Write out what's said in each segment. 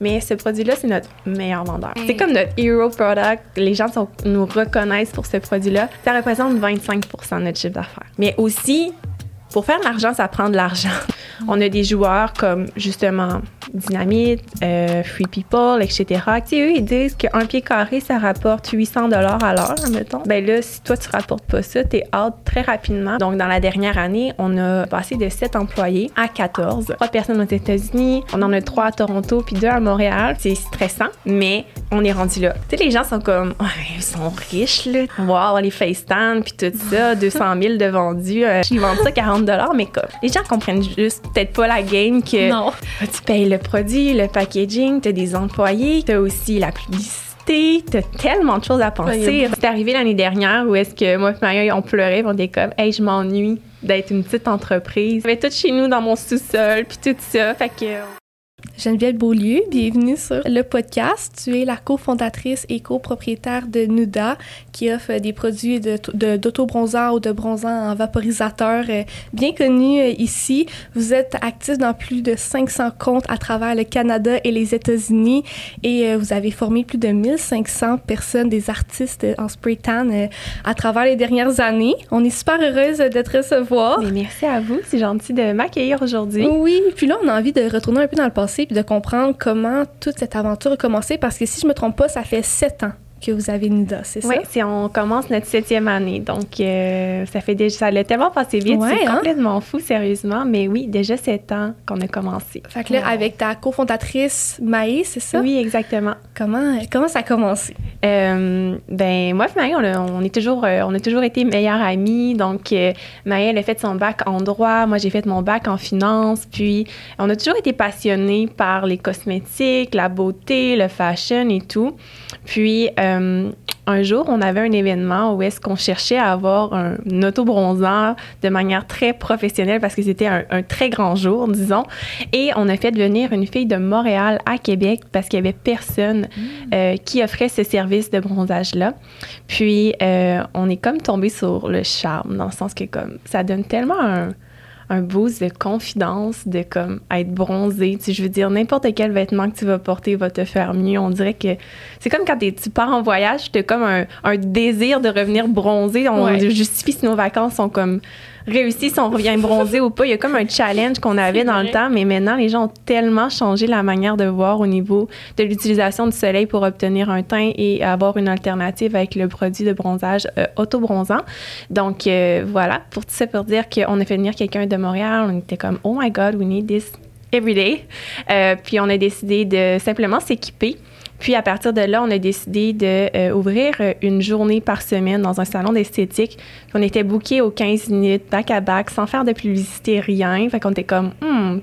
Mais ce produit-là, c'est notre meilleur vendeur. C'est comme notre hero product. Les gens sont, nous reconnaissent pour ce produit-là. Ça représente 25% de notre chiffre d'affaires. Mais aussi, pour faire de l'argent, ça prend de l'argent. On a des joueurs comme justement Dynamite, euh, Free People, etc. Tu eux, ils disent qu'un pied carré, ça rapporte 800 dollars à l'heure, admettons. Ben là, si toi, tu rapportes pas ça, t'es out très rapidement. Donc, dans la dernière année, on a passé de 7 employés à 14. 3 personnes aux États-Unis, on en a 3 à Toronto, puis 2 à Montréal. C'est stressant, mais on est rendu là. Tu sais, les gens sont comme, ils sont riches, là. Wow, les FaceTime, puis tout ça, 200 000 de vendus. Euh, ils vendent ça 40 dollars, mais comme, les gens comprennent juste peut-être pas la game que Non. tu payes le produit, le packaging, tu as des employés, tu as aussi la publicité, tu as tellement de choses à penser. C'est arrivé l'année dernière où est-ce que moi et Maria, on pleurait, on était comme, hey, je m'ennuie d'être une petite entreprise. J'avais tout chez nous dans mon sous-sol, puis tout ça. Fait que. Geneviève Beaulieu, bienvenue sur le podcast. Tu es la cofondatrice et copropriétaire de Nuda, qui offre des produits d'autobronzant de, ou de bronzant en vaporisateur euh, bien connus euh, ici. Vous êtes actif dans plus de 500 comptes à travers le Canada et les États-Unis et euh, vous avez formé plus de 1500 personnes, des artistes en spray tan à travers les dernières années. On est super heureuse de te recevoir. Mais merci à vous, c'est gentil de m'accueillir aujourd'hui. Oui, puis là, on a envie de retourner un peu dans le passé puis de comprendre comment toute cette aventure a commencé parce que si je me trompe pas, ça fait sept ans que vous avez NIDA, c'est ça? Oui, on commence notre septième année. Donc, euh, ça fait déjà, ça allait tellement passé vite. c'est hein? complètement fou, sérieusement. Mais oui, déjà sept ans qu'on a commencé. Fait que là, avec ta cofondatrice Maë, c'est ça? Oui, exactement. Comment, comment ça a commencé? Euh, ben, moi et Maë, on, est toujours, euh, on a toujours été meilleures amies. Donc, euh, Maë, elle a fait son bac en droit. Moi, j'ai fait mon bac en finance. Puis, on a toujours été passionnés par les cosmétiques, la beauté, le fashion et tout. Puis, euh, un jour, on avait un événement où est-ce qu'on cherchait à avoir un, auto-bronzeur de manière très professionnelle parce que c'était un, très grand jour, disons. Et on a fait venir une fille de Montréal à Québec parce qu'il y avait personne mm. euh, qui offrait ce service de bronzage-là. Puis, euh, on est comme tombé sur le charme dans le sens que comme ça donne tellement un un boost de confidence, de comme être bronzé. Tu je veux dire, n'importe quel vêtement que tu vas porter va te faire mieux. On dirait que c'est comme quand tu pars en voyage, tu as comme un, désir de revenir bronzé. On justifie si nos vacances sont comme réussi si on revient bronzé ou pas. Il y a comme un challenge qu'on avait dans le temps, mais maintenant, les gens ont tellement changé la manière de voir au niveau de l'utilisation du soleil pour obtenir un teint et avoir une alternative avec le produit de bronzage euh, auto-bronzant. Donc, euh, voilà, pour tout ça, pour dire qu'on a fait venir quelqu'un de Montréal, on était comme, oh my God, we need this every day. Euh, puis, on a décidé de simplement s'équiper puis à partir de là, on a décidé d'ouvrir euh, euh, une journée par semaine dans un salon d'esthétique. On était booké aux 15 minutes, back à back, sans faire de publicité, rien. Fait qu'on était comme, hmm,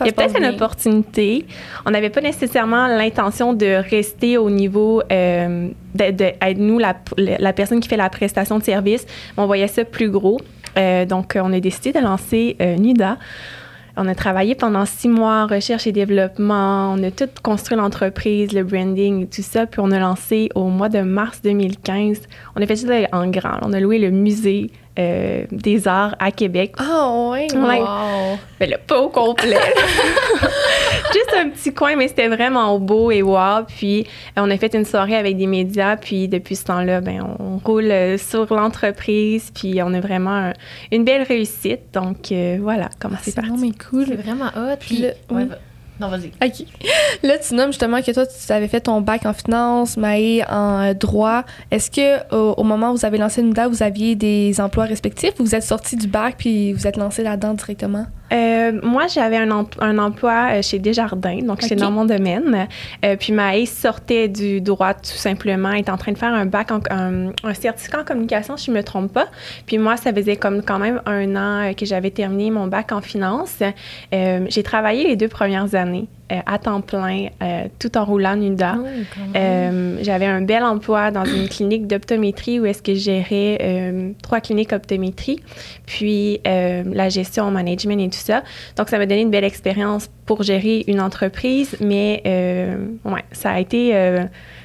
il y a peut-être une opportunité. On n'avait pas nécessairement l'intention de rester au niveau euh, d'être nous la, la, personne qui fait la prestation de service. On voyait ça plus gros. donc, on a décidé de lancer NUDA. On a travaillé pendant six mois recherche et développement. On a tout construit l'entreprise, le branding tout ça. Puis on a lancé au mois de mars 2015. On a fait ça en grand. On a loué le musée euh, des arts à Québec. Ah oui, wow! Ben là, pas au complet. Juste un petit coin, mais c'était vraiment beau et wow. Puis euh, on a fait une soirée avec des médias. Puis depuis ce temps-là, ben on roule euh, sur l'entreprise. Puis on a vraiment une belle réussite. Donc voilà comment ah, c'est parti. C'est cool. C'est vraiment hot. Puis, non, vas-y. OK. Là, tu nommes justement que toi, tu avais fait ton bac en finance, Maë en droit. Est-ce que au, moment où vous avez lancé Nuda, vous aviez des emplois respectifs ou vous êtes sorti du bac puis vous êtes lancé là-dedans directement? Euh, moi, j'avais un, un, emploi euh, chez Desjardins, donc okay. dans mon domaine. Euh, puis Maë sortait du droit tout simplement, est en train de faire un bac, en, un, un, certificat en communication, si je ne me trompe pas. Puis moi, ça faisait comme quand même un an que j'avais terminé mon bac en finance. J'ai travaillé les deux premières années euh, à temps plein, euh, tout en roulant NUDA. Oh, euh, j'avais un bel emploi dans une clinique d'optométrie où est-ce que je gérais trois cliniques optométrie, puis la gestion, en management et tout ça. Donc, ça m'a donné une belle expérience pour gérer une entreprise, mais ouais, ça a été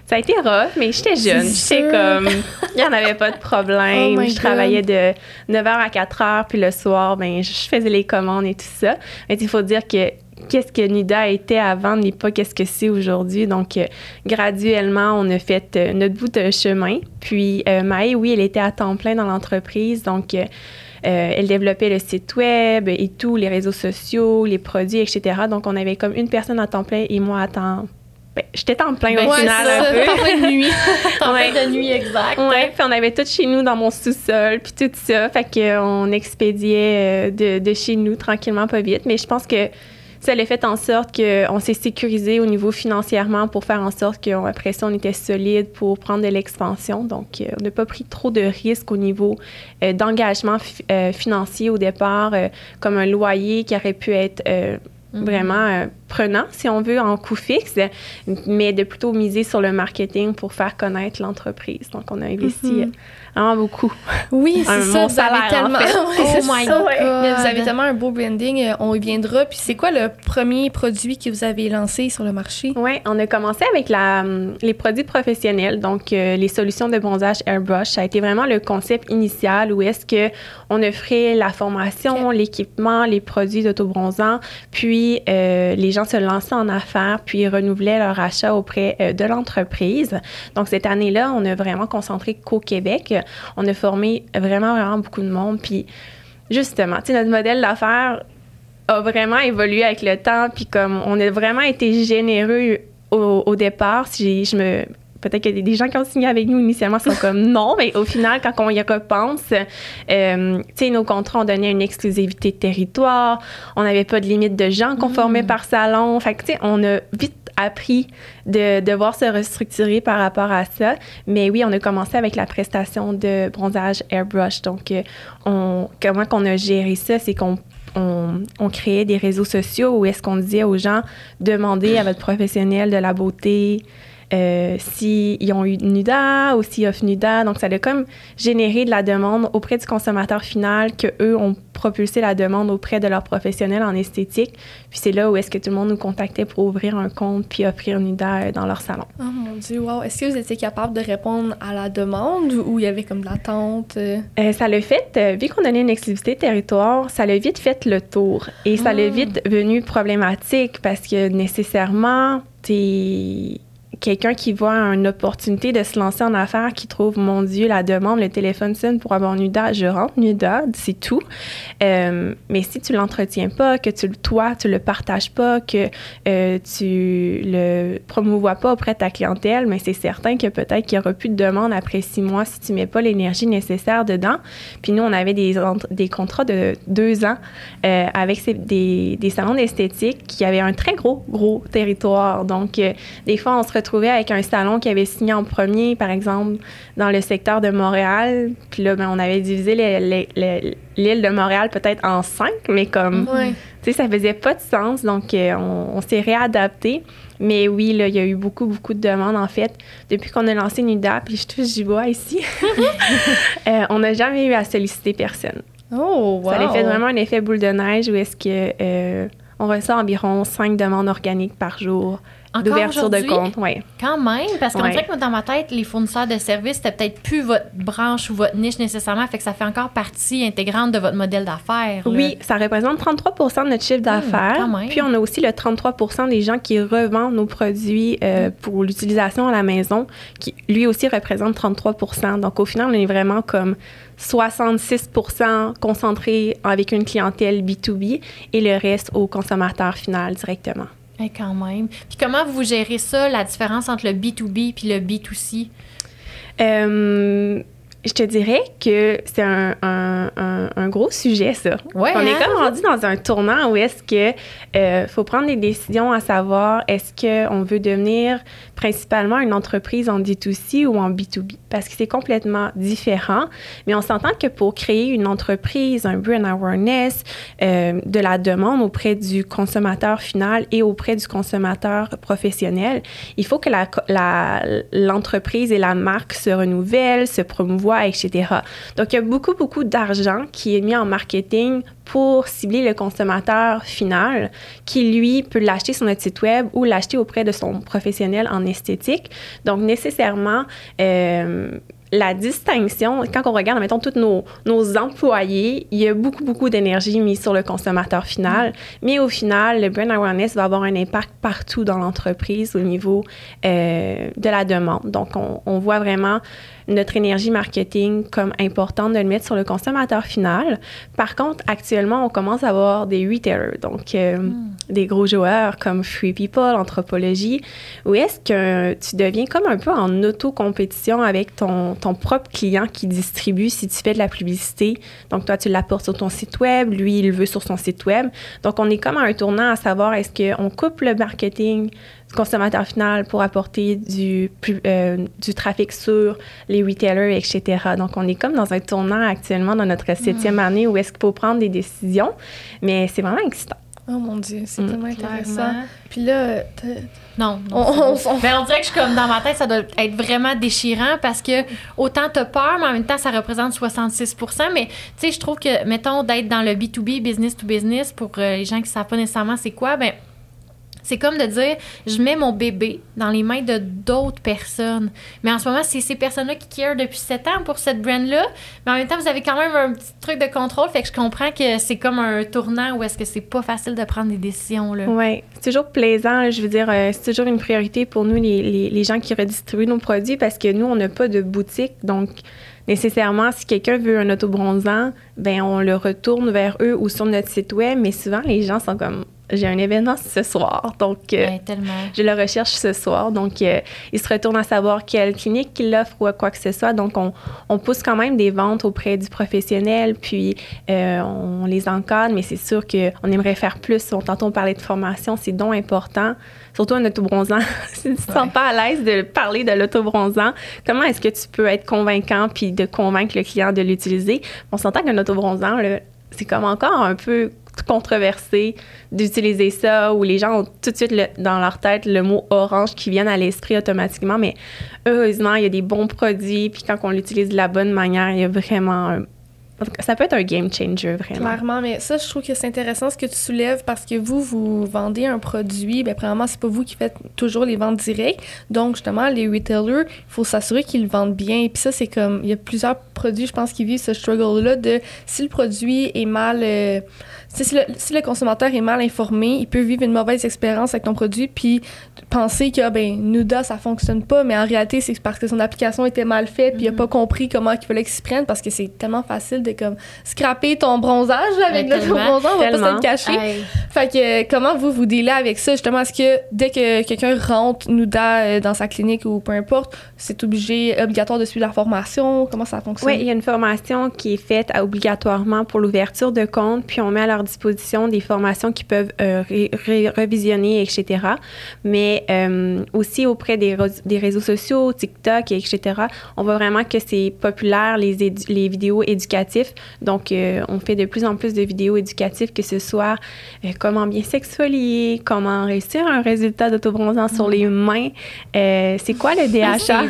ça a été rough, mais j'étais jeune. J'étais comme, il n'y en avait pas de problème. Oh je travaillais de 9h à 4h, puis le soir, ben, je faisais les commandes et tout ça. Mais il faut dire que qu'est-ce que NIDA était avant n'est pas qu'est-ce que c'est aujourd'hui. Donc, euh, graduellement, on a fait euh, notre bout de chemin. Puis, euh, Maë, oui, elle était à temps plein dans l'entreprise. Donc, elle développait le site web et tout, les réseaux sociaux, les produits, etc. Donc, on avait comme une personne à temps plein et moi à temps ben, j'étais en plein ben, au final ça, un peu. de nuit. en ouais. de nuit, exact. Ouais, puis on avait tout chez nous dans mon sous-sol, puis tout ça. Fait qu'on expédiait de, de, chez nous tranquillement, pas vite. Mais je pense que ça a fait en sorte qu'on s'est sécurisé au niveau financièrement pour faire en sorte qu'après ça, on était solide pour prendre de l'expansion. Donc, euh, on n'a pas pris trop de risques au niveau euh, d'engagement euh, financier au départ, comme un loyer qui aurait pu être mm-hmm. vraiment prenant, si on veut, en coût fixe, mais de plutôt miser sur le marketing pour faire connaître l'entreprise. Donc, on a investi mm-hmm. Vraiment beaucoup. Oui, c'est ça. Vous avez tellement. oh my God. Vous avez tellement un beau branding. Euh, on y viendra. Puis c'est quoi le premier produit que vous avez lancé sur le marché? Oui, on a commencé avec la, hum, les produits professionnels, donc euh, les solutions de bronzage airbrush. Ça a été vraiment le concept initial où est-ce que on offrait la formation, l'équipement, les produits d'autobronzant, puis euh, les gens se lançaient en affaires, puis renouvelaient leur achat auprès de l'entreprise. Donc cette année-là, on a vraiment concentré qu'au Québec on a formé vraiment, vraiment beaucoup de monde. Puis justement, notre modèle d'affaires a vraiment évolué avec le temps. Puis comme on a vraiment été généreux au, départ, si je me peut-être a des gens qui ont signé avec nous initialement sont comme non, mais au final, quand on y repense, euh, tu sais, nos contrats ont donné une exclusivité de territoire, on n'avait pas de limite de gens qu'on formait mm. par salon. Fait que, tu sais, on a vite appris de devoir se restructurer par rapport à ça. Mais oui, on a commencé avec la prestation de bronzage airbrush. Donc, euh, on, comment qu'on a géré ça, c'est qu'on on, créait des réseaux sociaux où est-ce qu'on disait aux gens, demandez à votre professionnel de la beauté, euh, s'ils ont eu NUDA ou s'ils offrent NUDA. Donc, ça a comme généré de la demande auprès du consommateur final que eux ont propulsé la demande auprès de leurs professionnels en esthétique. Puis c'est là où est-ce que tout le monde nous contactait pour ouvrir un compte puis offrir NUDA euh, dans leur salon. Oh mon Dieu, wow! Est-ce que vous étiez capable de répondre à la demande ou il y avait comme de l'attente? Euh? ça l'a fait, vu qu'on donnait une exclusivité territoire, ça l'a vite fait le tour. Et ça l'a ah. vite venu problématique parce que nécessairement, t'es quelqu'un qui voit une opportunité de se lancer en affaires, qui trouve, mon Dieu, la demande, le téléphone sonne pour avoir NUDA, je rentre NUDA, c'est tout. Euh, mais si tu l'entretiens pas, que tu, toi, tu le partages pas, que euh, tu le promouvois pas auprès de ta clientèle, mais c'est certain que peut-être qu'il y aura plus de demande après six mois si tu mets pas l'énergie nécessaire dedans. Puis nous, on avait des, des contrats de deux ans euh, avec des, des salons d'esthétique qui avaient un très gros, gros territoire. Donc, des fois, on se retrouve avec un salon qui avait signé en premier, par exemple, dans le secteur de Montréal. Puis là, ben, on avait divisé l'île de Montréal peut-être en cinq, mais comme, tu sais, ça faisait pas de sens. Donc, euh, on, s'est réadapté. Mais oui, là, il y a eu beaucoup, beaucoup de demandes, en fait. Depuis qu'on a lancé NUDA, puis je touche du bois ici, euh, on n'a jamais eu à solliciter personne. Oh, wow! Ça a fait vraiment un effet boule de neige où est-ce que... Euh, on reçoit environ cinq demandes organiques par jour d'ouverture de compte. Oui. Quand même, parce qu'on dirait que dans ma tête, les fournisseurs de services, c'était peut-être plus votre branche ou votre niche nécessairement, fait que ça fait encore partie intégrante de votre modèle d'affaires. Oui, ça représente 33% de notre chiffre hmm, d'affaires. puis on a aussi le 33 des gens qui revendent nos produits euh, hmm. pour l'utilisation à la maison, qui lui aussi représente 33% Donc au final, on est vraiment comme 66% concentré avec une clientèle B2B et le reste au consommateur final directement. Et quand même. Puis comment vous gérez ça, la différence entre le B2B puis le B2C? Euh, je te dirais que c'est un, un, gros sujet, ça. Ouais, On est hein? comme rendu dans un tournant où est-ce que euh, faut prendre des décisions à savoir est-ce qu'on veut devenir principalement une entreprise en D2C ou en B2B parce que c'est complètement différent. Mais on s'entend que pour créer une entreprise, un brand awareness, euh, de la demande auprès du consommateur final et auprès du consommateur professionnel, il faut que l'entreprise la, et la marque se renouvellent, se promouvoient, etc. Donc, il y a beaucoup, beaucoup d'argent qui est mis en marketing pour cibler le consommateur final qui, lui, peut l'acheter sur notre site web ou l'acheter auprès de son professionnel en esthétique. Donc, nécessairement, euh, la distinction, quand on regarde, mettons, tous nos, nos employés, il y a beaucoup, beaucoup d'énergie mise sur le consommateur final. Mais au final, le brand awareness va avoir un impact partout dans l'entreprise au niveau euh, de la demande. Donc, on, on voit vraiment notre énergie marketing comme importante de le mettre sur le consommateur final. Par contre, actuellement, on commence à avoir des retailers, donc euh, hmm. des gros joueurs comme Free People, Anthropologie, où est-ce que tu deviens comme un peu en auto-compétition avec ton, ton propre client qui distribue si tu fais de la publicité. Donc, toi, tu l'apportes sur ton site web, lui, il le veut sur son site web. Donc, on est comme à un tournant à savoir est-ce qu'on coupe le marketing consommateur final pour apporter du, euh, du trafic sur les retailers, etc. Donc, on est comme dans un tournant actuellement dans notre septième mm. année où est-ce qu'il faut prendre des décisions, mais c'est vraiment excitant. Oh mon Dieu, c'est mm. tellement intéressant. Puis là, non, on, ben, on, dirait que je suis comme dans ma tête, ça doit être vraiment déchirant parce que autant t'as peur, mais en même temps, ça représente 66% Mais tu sais, je trouve que, mettons, d'être dans le B2B, business to business, pour euh, les gens qui savent pas nécessairement c'est quoi, ben c'est comme de dire, je mets mon bébé dans les mains de d'autres personnes. Mais en ce moment, c'est ces personnes-là qui care depuis 7 ans pour cette brand-là. Mais en même temps, vous avez quand même un petit truc de contrôle. Fait que je comprends que c'est comme un tournant où est-ce que c'est pas facile de prendre des décisions. Oui, c'est toujours plaisant. Je veux dire, euh, c'est toujours une priorité pour nous, les gens qui redistribuent nos produits, parce que nous, on n'a pas de boutique. Donc, nécessairement, si quelqu'un veut un autobronzant, ben on le retourne vers eux ou sur notre site web. Mais souvent, les gens sont comme j'ai un événement ce soir, donc euh, je le recherche ce soir. Donc, euh, il se retourne à savoir quelle clinique il l'offre ou quoi que ce soit. Donc, on, on, pousse quand même des ventes auprès du professionnel, puis euh, on les encadre, mais c'est sûr qu'on aimerait faire plus. Tantôt, on parlait de formation, c'est donc important. Surtout un autobronzant. si tu ne te sens pas à l'aise de parler de l'autobronzant, comment est-ce que tu peux être convaincant puis de convaincre le client de l'utiliser? On s'entend qu'un autobronzant, c'est comme encore un peu controversé d'utiliser ça ou les gens ont tout de suite dans leur tête le mot orange qui vient à l'esprit automatiquement. Mais heureusement, il y a des bons produits. Puis quand on l'utilise de la bonne manière, il y a vraiment ça peut être un game changer, vraiment. Clairement, mais ça, je trouve que c'est intéressant ce que tu soulèves parce que vous, vous vendez un produit, bien, premièrement, c'est pas vous qui faites toujours les ventes directes. Donc, justement, les retailers, il faut s'assurer qu'ils vendent bien. Puis ça, c'est comme, il y a plusieurs produits, je pense, qui vivent ce struggle-là de si le produit est mal. Euh, si le, consommateur est mal informé, il peut vivre une mauvaise expérience avec ton produit puis penser que ben Nuda ça fonctionne pas, mais en réalité c'est parce que son application était mal faite puis il a pas mm-hmm. compris comment il fallait qu'il s'y prenne parce que c'est tellement facile de comme scraper ton bronzage avec le bronzant, on va pas se le cacher. Fait que comment vous vous dealez avec ça? Justement est-ce que dès que quelqu'un rentre Nuda euh, dans sa clinique ou peu importe, c'est obligé obligatoire de suivre la formation, comment ça fonctionne? Oui, il y a une formation qui est faite obligatoirement pour l'ouverture de compte puis on met à leur disposition des formations qui peuvent euh, revisionner, etc. Mais euh, aussi auprès des, des, réseaux sociaux, TikTok, etc., on voit vraiment que c'est populaire, les, les vidéos éducatives. Donc, euh, on fait de plus en plus de vidéos éducatives, que ce soit comment bien s'exfolier, comment réussir un résultat d'autobronzant sur les mains. c'est quoi le DHA?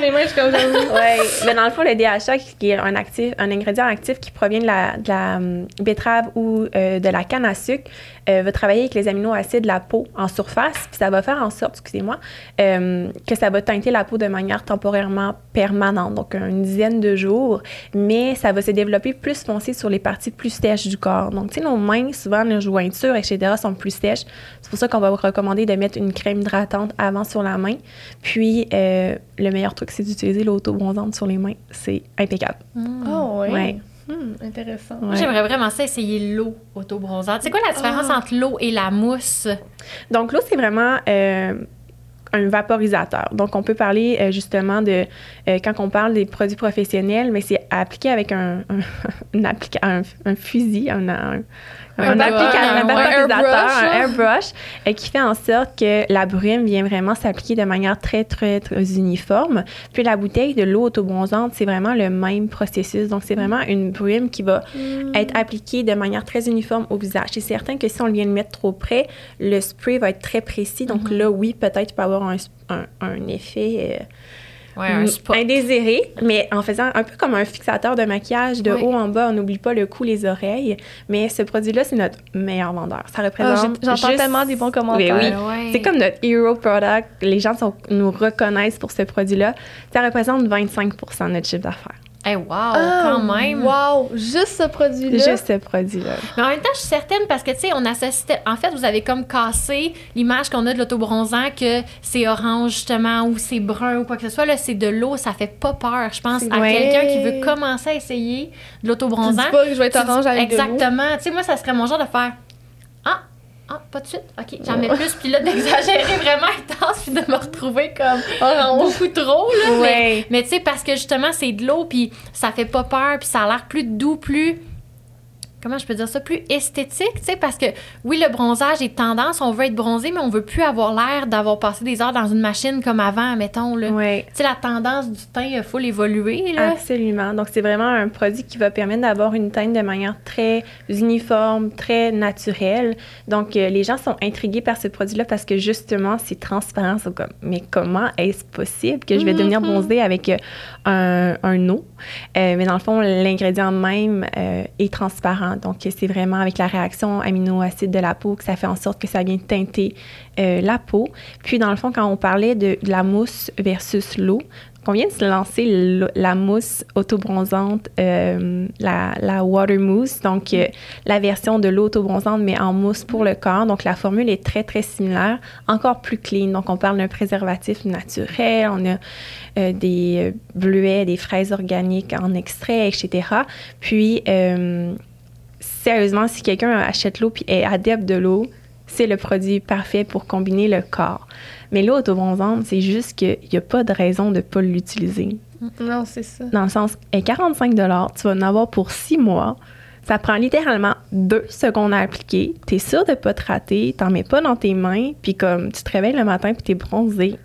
les mains, je comme ouais. Mais dans le fond, le DHA, qui est un, actif, un ingrédient actif qui provient de la, de la hum, betterave ou euh, de la canne à sucre euh, va travailler avec les aminoacides de la peau en surface, puis ça va faire en sorte, excusez-moi, euh, que ça va teinter la peau de manière temporairement permanente, donc une dizaine de jours, mais ça va se développer plus foncé sur les parties plus sèches du corps. Donc, tu sais, nos mains, souvent, nos jointures, etc., sont plus sèches. C'est pour ça qu'on va vous recommander de mettre une crème hydratante avant sur la main. Puis, le meilleur truc, c'est d'utiliser l'auto-bronzante sur les mains. C'est impeccable. Oh, oui. Ouais. Hmm, intéressant. J'aimerais vraiment ça essayer l'eau auto-bronzante. C'est quoi la différence ah. entre l'eau et la mousse? Donc, l'eau, c'est vraiment euh, un vaporisateur. Donc, on peut parler euh, justement de, euh, quand on parle des produits professionnels, mais c'est appliqué avec un, un, un, fusil, un, un, un vaporisateur, un airbrush, euh, qui fait en sorte que la brume vient vraiment s'appliquer de manière très, très, très uniforme. Puis la bouteille de l'eau autobronzante, c'est vraiment le même processus. Donc, c'est vraiment une brume qui va mm. être appliquée de manière très uniforme au visage. C'est certain que si on vient le mettre trop près, le spray va être très précis. Donc mm-hmm. là, oui, peut-être peut avoir un, un, effet... Euh, un spot. indésiré, mais en faisant un peu comme un fixateur de maquillage de haut en bas. On n'oublie pas le cou, les oreilles. Mais ce produit-là, c'est notre meilleur vendeur. Ça représente. Ah, J'entends juste- tellement des bons commentaires. Oui, Ouais. C'est comme notre hero product. Les gens sont- nous reconnaissent pour ce produit-là. Ça représente 25 de notre chiffre d'affaires. Eh, wow, Ah, quand même. Wow, juste ce produit-là. Juste ce produit-là. Mais en même temps, je suis certaine parce que, tu sais, on associe. En fait, vous avez comme cassé l'image qu'on a de l'autobronzant que c'est orange, justement, ou c'est brun ou quoi que ce soit. Là, c'est de l'eau. Ça fait pas peur, je pense, à Ouais. quelqu'un qui veut commencer à essayer de Tu l'autobronzant. dis pas que je vais être Tu orange avec. Exactement. Tu sais, moi, ça serait mon genre de faire Ah, pas de suite? OK, j'en mets plus. Puis là, d'exagérer vraiment intense, puis de me retrouver comme beaucoup trop, là. Mais, mais tu sais, parce que justement, c'est de l'eau, puis ça fait pas peur, puis ça a l'air plus doux, plus. Comment je peux dire ça? Plus esthétique, tu sais, parce que oui, le bronzage est tendance, on veut être bronzé, mais on veut plus avoir l'air d'avoir passé des heures dans une machine comme avant, mettons, là. Ouais. Tu sais, la tendance du teint, il faut l'évoluer, là. Absolument. Donc, c'est vraiment un produit qui va permettre d'avoir une teinte de manière très uniforme, très naturelle. Donc, euh, les gens sont intrigués par ce produit-là parce que justement, c'est transparent. C'est comme, mais comment est-ce possible que je vais devenir bronzée avec euh, un, un eau? Euh, mais dans le fond, l'ingrédient même est transparent. Donc, c'est vraiment avec la réaction amino-acide de la peau que ça fait en sorte que ça vient teinter euh, la peau. Puis, dans le fond, quand on parlait de, la mousse versus l'eau, on vient de se lancer la mousse autobronzante, euh, la, water mousse, donc euh, la version de l'eau autobronzante, mais en mousse pour le corps. Donc la formule est très, très similaire, encore plus clean. Donc on parle d'un préservatif naturel, on a euh, des euh, bleuets, des fraises organiques en extrait, etc. Puis, euh, sérieusement, si quelqu'un achète l'eau puis est adepte de l'eau, c'est le produit parfait pour combiner le corps. Mais l'eau autobronzante, c'est juste qu'il n'y a pas de raison de ne pas l'utiliser. Non, c'est ça. Dans le sens, est 45 tu vas en avoir pour six mois. Ça prend littéralement deux secondes à appliquer. Tu es sûr de ne pas te rater, t'en mets pas dans tes mains, puis comme tu te réveilles le matin puis tu es bronzé.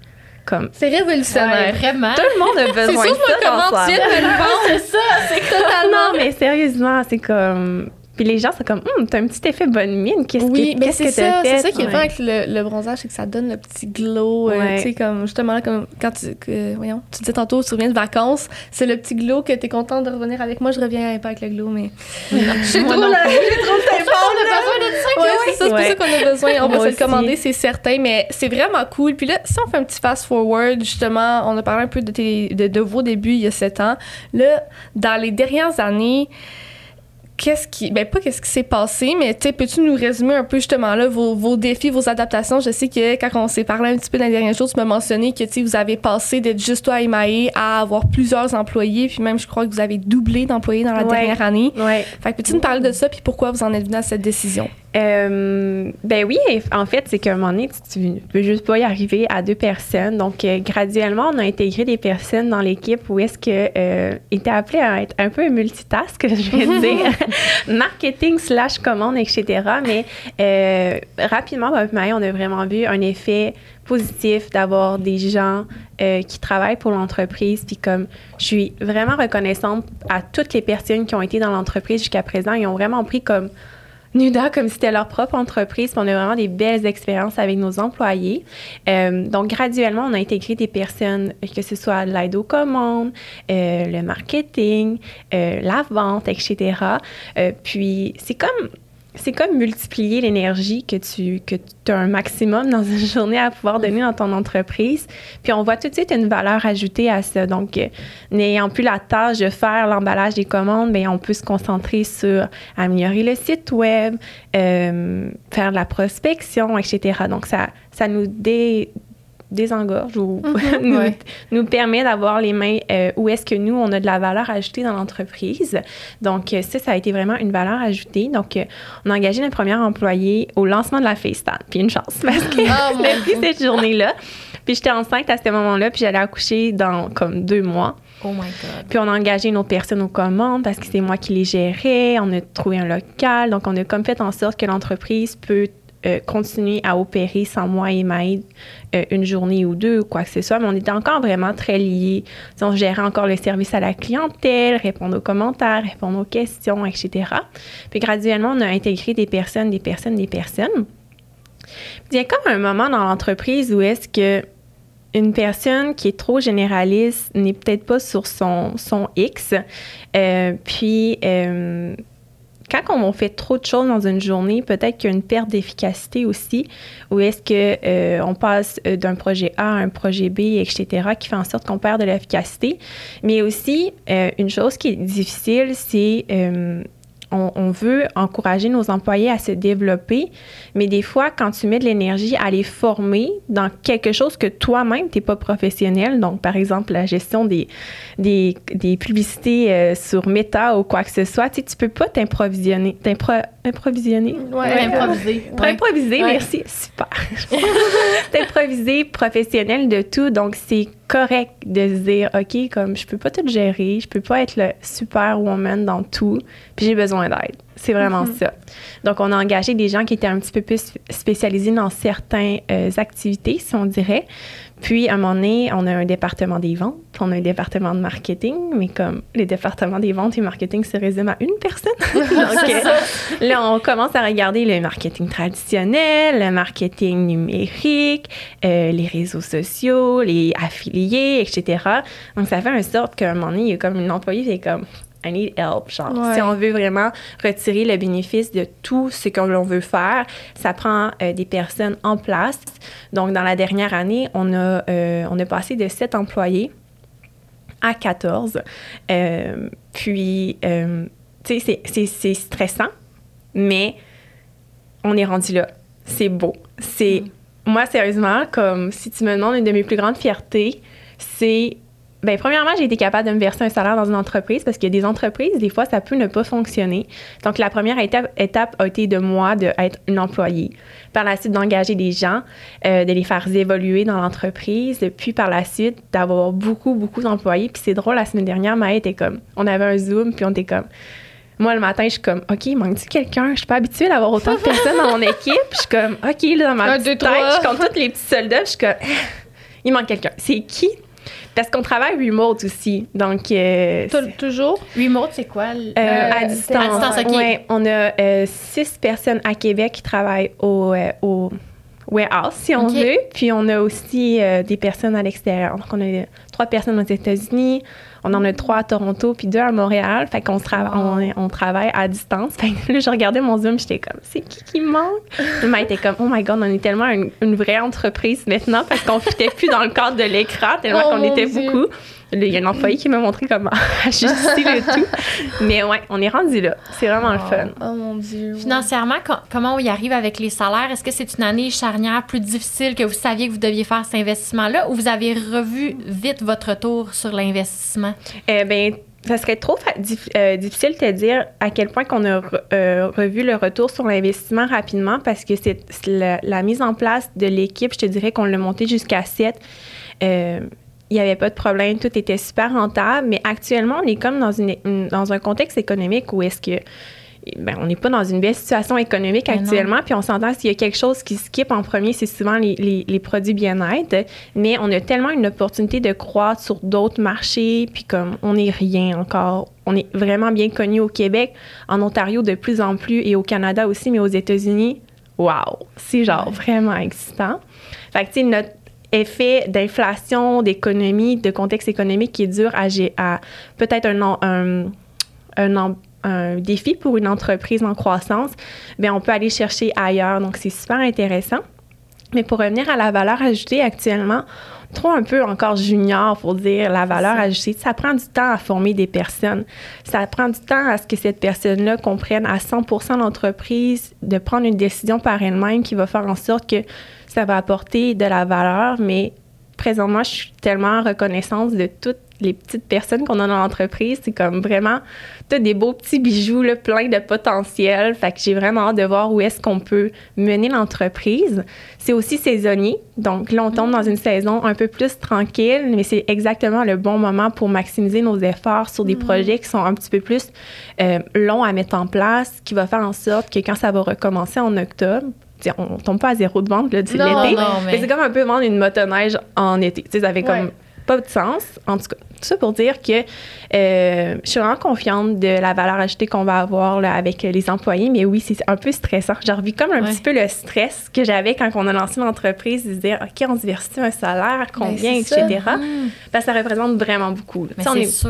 Comme C'est Ouais, révolutionnaire. vraiment. tout le monde a besoin de ça c'est ça, c'est Totalement, mais sérieusement, c'est comme. Puis les gens sont comme, hum, t'as un petit effet bonne mine. Qu'est-ce Oui, que mais qu'est-ce c'est que ça, c'est ça qui est Ouais. avec le, le bronzage, c'est que ça donne le petit glow, euh, Ouais. tu sais, comme justement, là, comme quand tu, que- voyons, tu disais tantôt, tu reviens de vacances, c'est le petit glow que t'es contente de revenir avec moi, je reviens pas avec le glow, mais... J'ai Moi trop, plus. j'ai trop C'est on a besoin de ça, Ouais, c'est ça, c'est pour ça qu'on a besoin. On va se le commander, c'est certain, mais c'est vraiment cool. Puis là, si on fait un petit fast-forward, justement, on a parlé un peu de, tes- de, de vos débuts il y a sept ans. Là, dans les dernières années, qu'est-ce qui. Ben, pas qu'est-ce qui s'est passé, mais tu peux-tu nous résumer un peu justement là vos, vos défis, vos adaptations? Je sais que quand on s'est parlé un petit peu dans les derniers jours, tu m'as mentionné que tu vous avez passé d'être juste toi à Emae à avoir plusieurs employés, puis même je crois que vous avez doublé d'employés dans la Ouais. dernière année. Ouais. Fait que peux-tu nous parler de ça, puis pourquoi vous en êtes venu à cette décision? Euh, ben oui, en fait, c'est qu'à un moment donné, tu, tu peux juste pas y arriver à deux personnes. Donc, euh, graduellement, on a intégré des personnes dans l'équipe où est-ce que euh, était appelé à être un peu multitask, je vais dire, marketing slash commande, etc. Mais euh, rapidement, avec Maë, on a vraiment vu un effet positif d'avoir des gens euh, qui travaillent pour l'entreprise. Puis comme je suis vraiment reconnaissante à toutes les personnes qui ont été dans l'entreprise jusqu'à présent, ils ont vraiment pris comme Nuda comme si c'était leur propre entreprise. On a vraiment des belles expériences avec nos employés. Euh, donc, graduellement, on a intégré des personnes, que ce soit l'aide aux commandes, euh, le marketing, euh, la vente, etc. Puis, c'est comme c'est comme multiplier l'énergie que tu que as un maximum dans une journée à pouvoir donner dans ton entreprise. Puis on voit tout de suite une valeur ajoutée à ça. Donc, euh, n'ayant plus la tâche de faire l'emballage des commandes, bien, on peut se concentrer sur améliorer le site web, euh, faire de la prospection, etc. Donc, ça, ça nous dé, désengorge ou nous, Ouais. nous permet d'avoir les mains euh, où est-ce que nous, on a de la valeur ajoutée dans l'entreprise. Donc, euh, ça, ça a été vraiment une valeur ajoutée. Donc, euh, on a engagé notre première employée au lancement de la FaceTime. Puis une chance, parce que depuis cette journée-là, puis j'étais enceinte à ce moment-là, puis j'allais accoucher dans comme deux mois. Oh my God. Puis on a engagé une autre personne aux commandes parce que c'est moi qui les gérais. On a trouvé un local. Donc, on a comme fait en sorte que l'entreprise peut euh, continuer à opérer sans moi et Maïd euh, une journée ou deux ou quoi que ce soit. Mais on était encore vraiment très liés. On gérait encore le service à la clientèle, répondre aux commentaires, répondre aux questions, etc. Puis graduellement, on a intégré des personnes, des personnes, des personnes. Puis il y a comme un moment dans l'entreprise où est-ce que une personne qui est trop généraliste n'est peut-être pas sur son, son X. Euh, puis, quand on fait trop de choses dans une journée, peut-être qu'il y a une perte d'efficacité aussi, ou est-ce que euh, on passe d'un projet A à un projet B, etc., qui fait en sorte qu'on perd de l'efficacité. Mais aussi, une chose qui est difficile, c'est on, veut encourager nos employés à se développer, mais des fois, quand tu mets de l'énergie à les former dans quelque chose que toi-même, tu n'es pas professionnel, donc par exemple la gestion des, publicités euh, sur Meta ou quoi que ce soit, tu ne peux pas t'improvisionner. T'improvisionner? Ouais, improviser. T'improviser, merci. Super. T'improviser professionnel de tout, donc c'est correct de se dire, OK, comme je peux pas tout gérer, je peux pas être le super woman dans tout, puis j'ai besoin d'aide. C'est vraiment mhm. ça. Donc, on a engagé des gens qui étaient un petit peu plus spécialisés dans certaines euh, activités, si on dirait. Puis, à un moment donné, on a un département des ventes, on a un département de marketing, mais comme les départements des ventes et marketing se résument à une personne. Donc, euh, là, on commence à regarder le marketing traditionnel, le marketing numérique, euh, les réseaux sociaux, les affiliés, etc. Donc, ça fait en sorte qu'à un moment donné, il y a comme une employée qui est comme I need help. Genre, si on veut vraiment retirer le bénéfice de tout ce que l'on veut faire, ça prend euh, des personnes en place. Donc, dans la dernière année, on a, euh, on a passé de 7 employés à 14. Euh, puis, tu sais, c'est stressant, mais on est rendu là. C'est beau. C'est. Mm. Moi, sérieusement, comme si tu me demandes une de mes plus grandes fiertés, c'est Bien, premièrement, j'ai été capable de me verser un salaire dans une entreprise parce qu'il y a des entreprises, des fois, ça peut ne pas fonctionner. Donc, la première étape, étape a été de moi d'être une employée. Par la suite, d'engager des gens, euh, de les faire évoluer dans l'entreprise. Puis, par la suite, d'avoir beaucoup, beaucoup d'employés. Puis, c'est drôle, la semaine dernière, Maë était comme, on avait un Zoom, puis on était comme, moi, le matin, je suis comme, OK, manque-tu quelqu'un? Je suis pas habituée d'avoir autant de personnes dans mon équipe. Je suis comme, OK, là, dans ma petite tête, je compte tous les petits soldats. je suis comme, il manque quelqu'un. C'est qui parce qu'on travaille remote aussi. Donc. Euh, toujours? Remote, c'est quoi? Euh, à distance. À distance, OK. on a euh, six personnes à Québec qui travaillent au, au warehouse, si on veut. Puis on a aussi des personnes à l'extérieur. Donc, on a trois personnes aux États-Unis, on en a trois à Toronto, puis deux à Montréal. Fait qu'on on, on, travaille à distance. Fait que là, je regardais mon Zoom, j'étais comme, c'est qui qui manque? Le mec était comme, oh my God, on est tellement une, vraie entreprise maintenant parce qu'on ne fitait plus dans le cadre de l'écran tellement oh qu'on était beaucoup. Il y a un employé qui m'a montré comment ajuster le tout. Mais ouais, on est rendu là. C'est vraiment le fun. Oh mon Dieu. Financièrement, comment on y arrive avec les salaires? Est-ce que c'est une année charnière plus difficile que vous saviez que vous deviez faire cet investissement-là ou vous avez revu vite votre retour sur l'investissement? Eh bien, ça serait trop euh, difficile de te dire à quel point qu'on a euh, revu le retour sur l'investissement rapidement parce que c'est la, mise en place de l'équipe, je te dirais qu'on l'a monté jusqu'à 7 il n'y avait pas de problème, tout était super rentable, mais actuellement, on est comme dans, une, dans un contexte économique où est-ce que ben, on n'est pas dans une belle situation économique actuellement, puis on s'entend s'il y a quelque chose qui skip en premier, c'est souvent les, les, les produits bien-être, mais on a tellement une opportunité de croître sur d'autres marchés, puis comme on n'est rien encore, on est vraiment bien connu au Québec, en Ontario de plus en plus, et au Canada aussi, mais aux États-Unis, wow, c'est genre vraiment excitant. Fait que, tu sais, notre effet d'inflation, d'économie, de contexte économique qui est dur à, peut-être un, un, un, défi pour une entreprise en croissance, bien, on peut aller chercher ailleurs. Donc, c'est super intéressant. Mais pour revenir à la valeur ajoutée actuellement, trop un peu encore junior pour dire la valeur ajoutée. Ça prend du temps à former des personnes. Ça prend du temps à ce que cette personne-là comprenne à 100 l'entreprise, de prendre une décision par elle-même qui va faire en sorte que ça va apporter de la valeur, mais présentement, je suis tellement reconnaissante de toutes les petites personnes qu'on a dans l'entreprise. C'est comme vraiment des beaux petits bijoux, là, plein de potentiel. Fait que j'ai vraiment hâte de voir où est-ce qu'on peut mener l'entreprise. C'est aussi saisonnier. Donc là, on tombe dans une saison un peu plus tranquille, mais c'est exactement le bon moment pour maximiser nos efforts sur des mm. projets qui sont un petit peu plus euh, longs à mettre en place, qui va faire en sorte que quand ça va recommencer en octobre, on tombe pas à zéro de vente là, l'été. Mais, c'est comme un peu vendre une motoneige en été. Ça fait comme pas de sens. En tout cas, tout ça pour dire que euh, je suis vraiment confiante de la valeur ajoutée qu'on va avoir là, avec les employés, mais oui, c'est un peu stressant. J'ai revu comme un petit peu le stress que j'avais quand on a lancé l'entreprise, de se dire, OK, on se verse un salaire, ben, combien, etc. Mmh. Parce que ça représente vraiment beaucoup. Mais c'est sûr.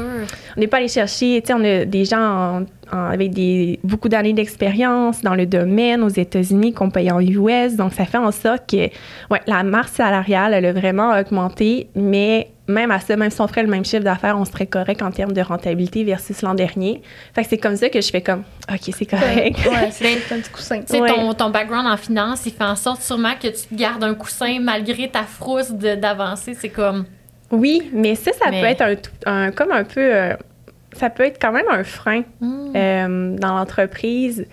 On n'est pas allé chercher, tu sais, on a des gens avec des, beaucoup d'années d'expérience dans le domaine aux États-Unis qu'on paye en US. Donc, ça fait en sorte que ouais, la masse salariale, elle a vraiment augmenté, mais même à ça, même si on ferait le même chiffre d'affaires, on serait correct en termes de rentabilité versus l'an dernier. Fait que c'est comme ça que je fais comme, OK, c'est correct. Ouais, c'est un petit coussin. Tu sais, ton, ton, background en finance, il fait en sorte sûrement que tu gardes un coussin malgré ta frousse d'avancer. C'est comme... Oui, mais ça, ça peut être un, comme un peu... Euh, ça peut être quand même un frein hmm. euh, dans l'entreprise.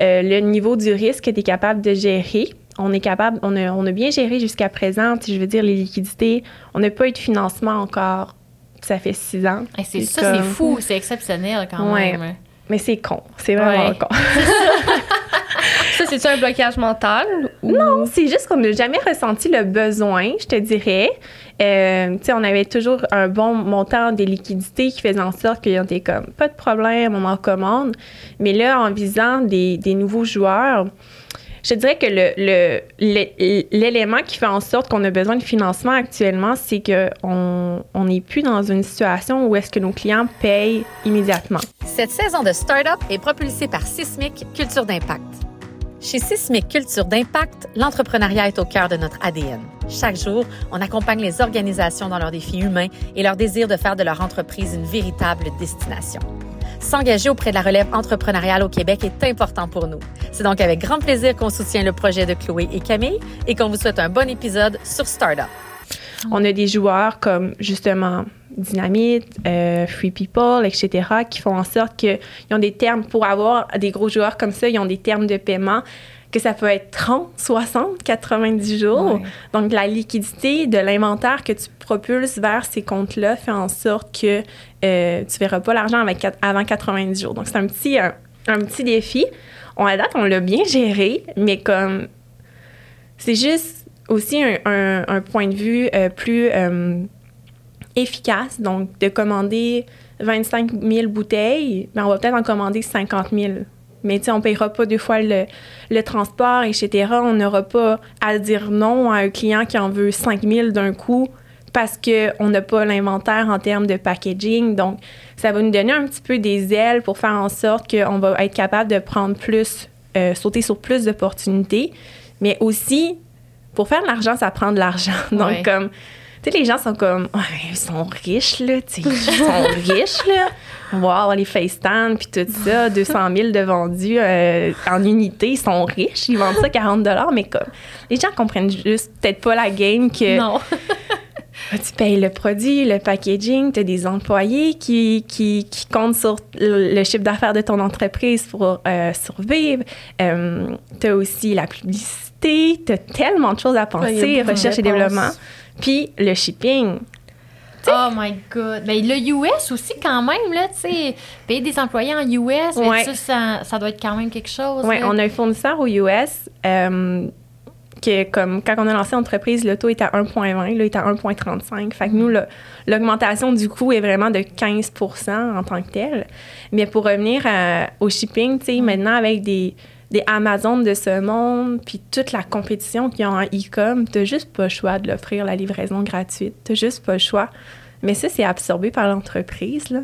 Euh, le niveau du risque que tu es capable de gérer on est capable, on a, on a bien géré jusqu'à présent, je veux dire, les liquidités. On n'a pas eu de financement encore. Ça fait six ans. c'est ça, c'est fou, c'est exceptionnel quand même. Mais c'est con, c'est vraiment con. ça, c'est-tu un blocage mental? Non, c'est juste qu'on n'a jamais ressenti le besoin, je te dirais. Euh, on avait toujours un bon montant des liquidités qui faisait en sorte qu'il y était comme, pas de problème, on en commande. Mais là, en visant des, des nouveaux joueurs, je dirais que l'élément le, qui fait en sorte qu'on a besoin de financement actuellement, c'est qu'on n'est plus dans une situation où est-ce que nos clients payent immédiatement. Cette saison de Startup est propulsée par Sismic Culture d'Impact. Chez Sismic Culture d'Impact, l'entrepreneuriat est au cœur de notre ADN. Chaque jour, on accompagne les organisations dans leurs défis humains et leur désir de faire de leur entreprise une véritable destination. S'engager auprès de la relève entrepreneuriale au Québec est important pour nous. C'est donc avec grand plaisir qu'on soutient le projet de Chloé et Camille et qu'on vous souhaite un bon épisode sur Startup. On a des joueurs comme justement Dynamite, euh, Free People, etc., qui font en sorte qu'ils ont des termes pour avoir des gros joueurs comme ça, ils ont des termes de paiement que ça peut être 30, 60, 90 jours. Donc, la liquidité de l'inventaire que tu propulses vers ces comptes-là fait en sorte que euh, tu verras pas l'argent avant 90 jours. Donc, c'est un petit, un, petit défi. On, à date, on l'a bien géré, mais comme c'est juste aussi un, un, point de vue euh, plus euh, efficace. Donc, de commander 25 000 bouteilles, mais ben, on va peut-être en commander 50 000 mais tu sais, on ne payera pas deux fois le, transport, etc. On n'aura pas à dire non à un client qui en veut 5 000 d'un coup parce qu'on n'a pas l'inventaire en termes de packaging. Donc, ça va nous donner un petit peu des ailes pour faire en sorte qu'on va être capable de prendre plus, euh, sauter sur plus d'opportunités. Mais aussi, pour faire de l'argent, ça prend de l'argent. Donc, comme tu sais, les gens sont comme, ils sont riches, là, tu sais, ils sont riches, là. Wow, les FaceTime, puis tout ça, 200 000 de vendus euh, en unité, ils sont riches, ils vendent ça 40 mais comme, les gens comprennent juste peut-être pas la game que. Non. tu payes le produit, le packaging, tu as des employés qui, qui, qui, comptent sur le chiffre d'affaires de ton entreprise pour euh, survivre. Euh, tu as aussi la publicité, tu as tellement de choses à penser, recherche et développement. Puis le shipping. Oh my God. Mais le US aussi, quand même, là, tu sais, payer des employés en US, ça, ça, doit être quand même quelque chose. Oui, on a un fournisseur aux US euh, que, comme quand on a lancé l'entreprise, le taux est à 1,20, là, il est à 1,35. Fait que nous, l'augmentation du coût est vraiment de 15% en tant que tel. Mais pour revenir au shipping, tu sais, mm. maintenant, avec des des Amazon de ce monde, puis toute la compétition qu'il y a en e-com, t'as juste pas le choix de l'offrir la livraison gratuite. T'as juste pas le choix. Mais ça, c'est absorbé par l'entreprise, là.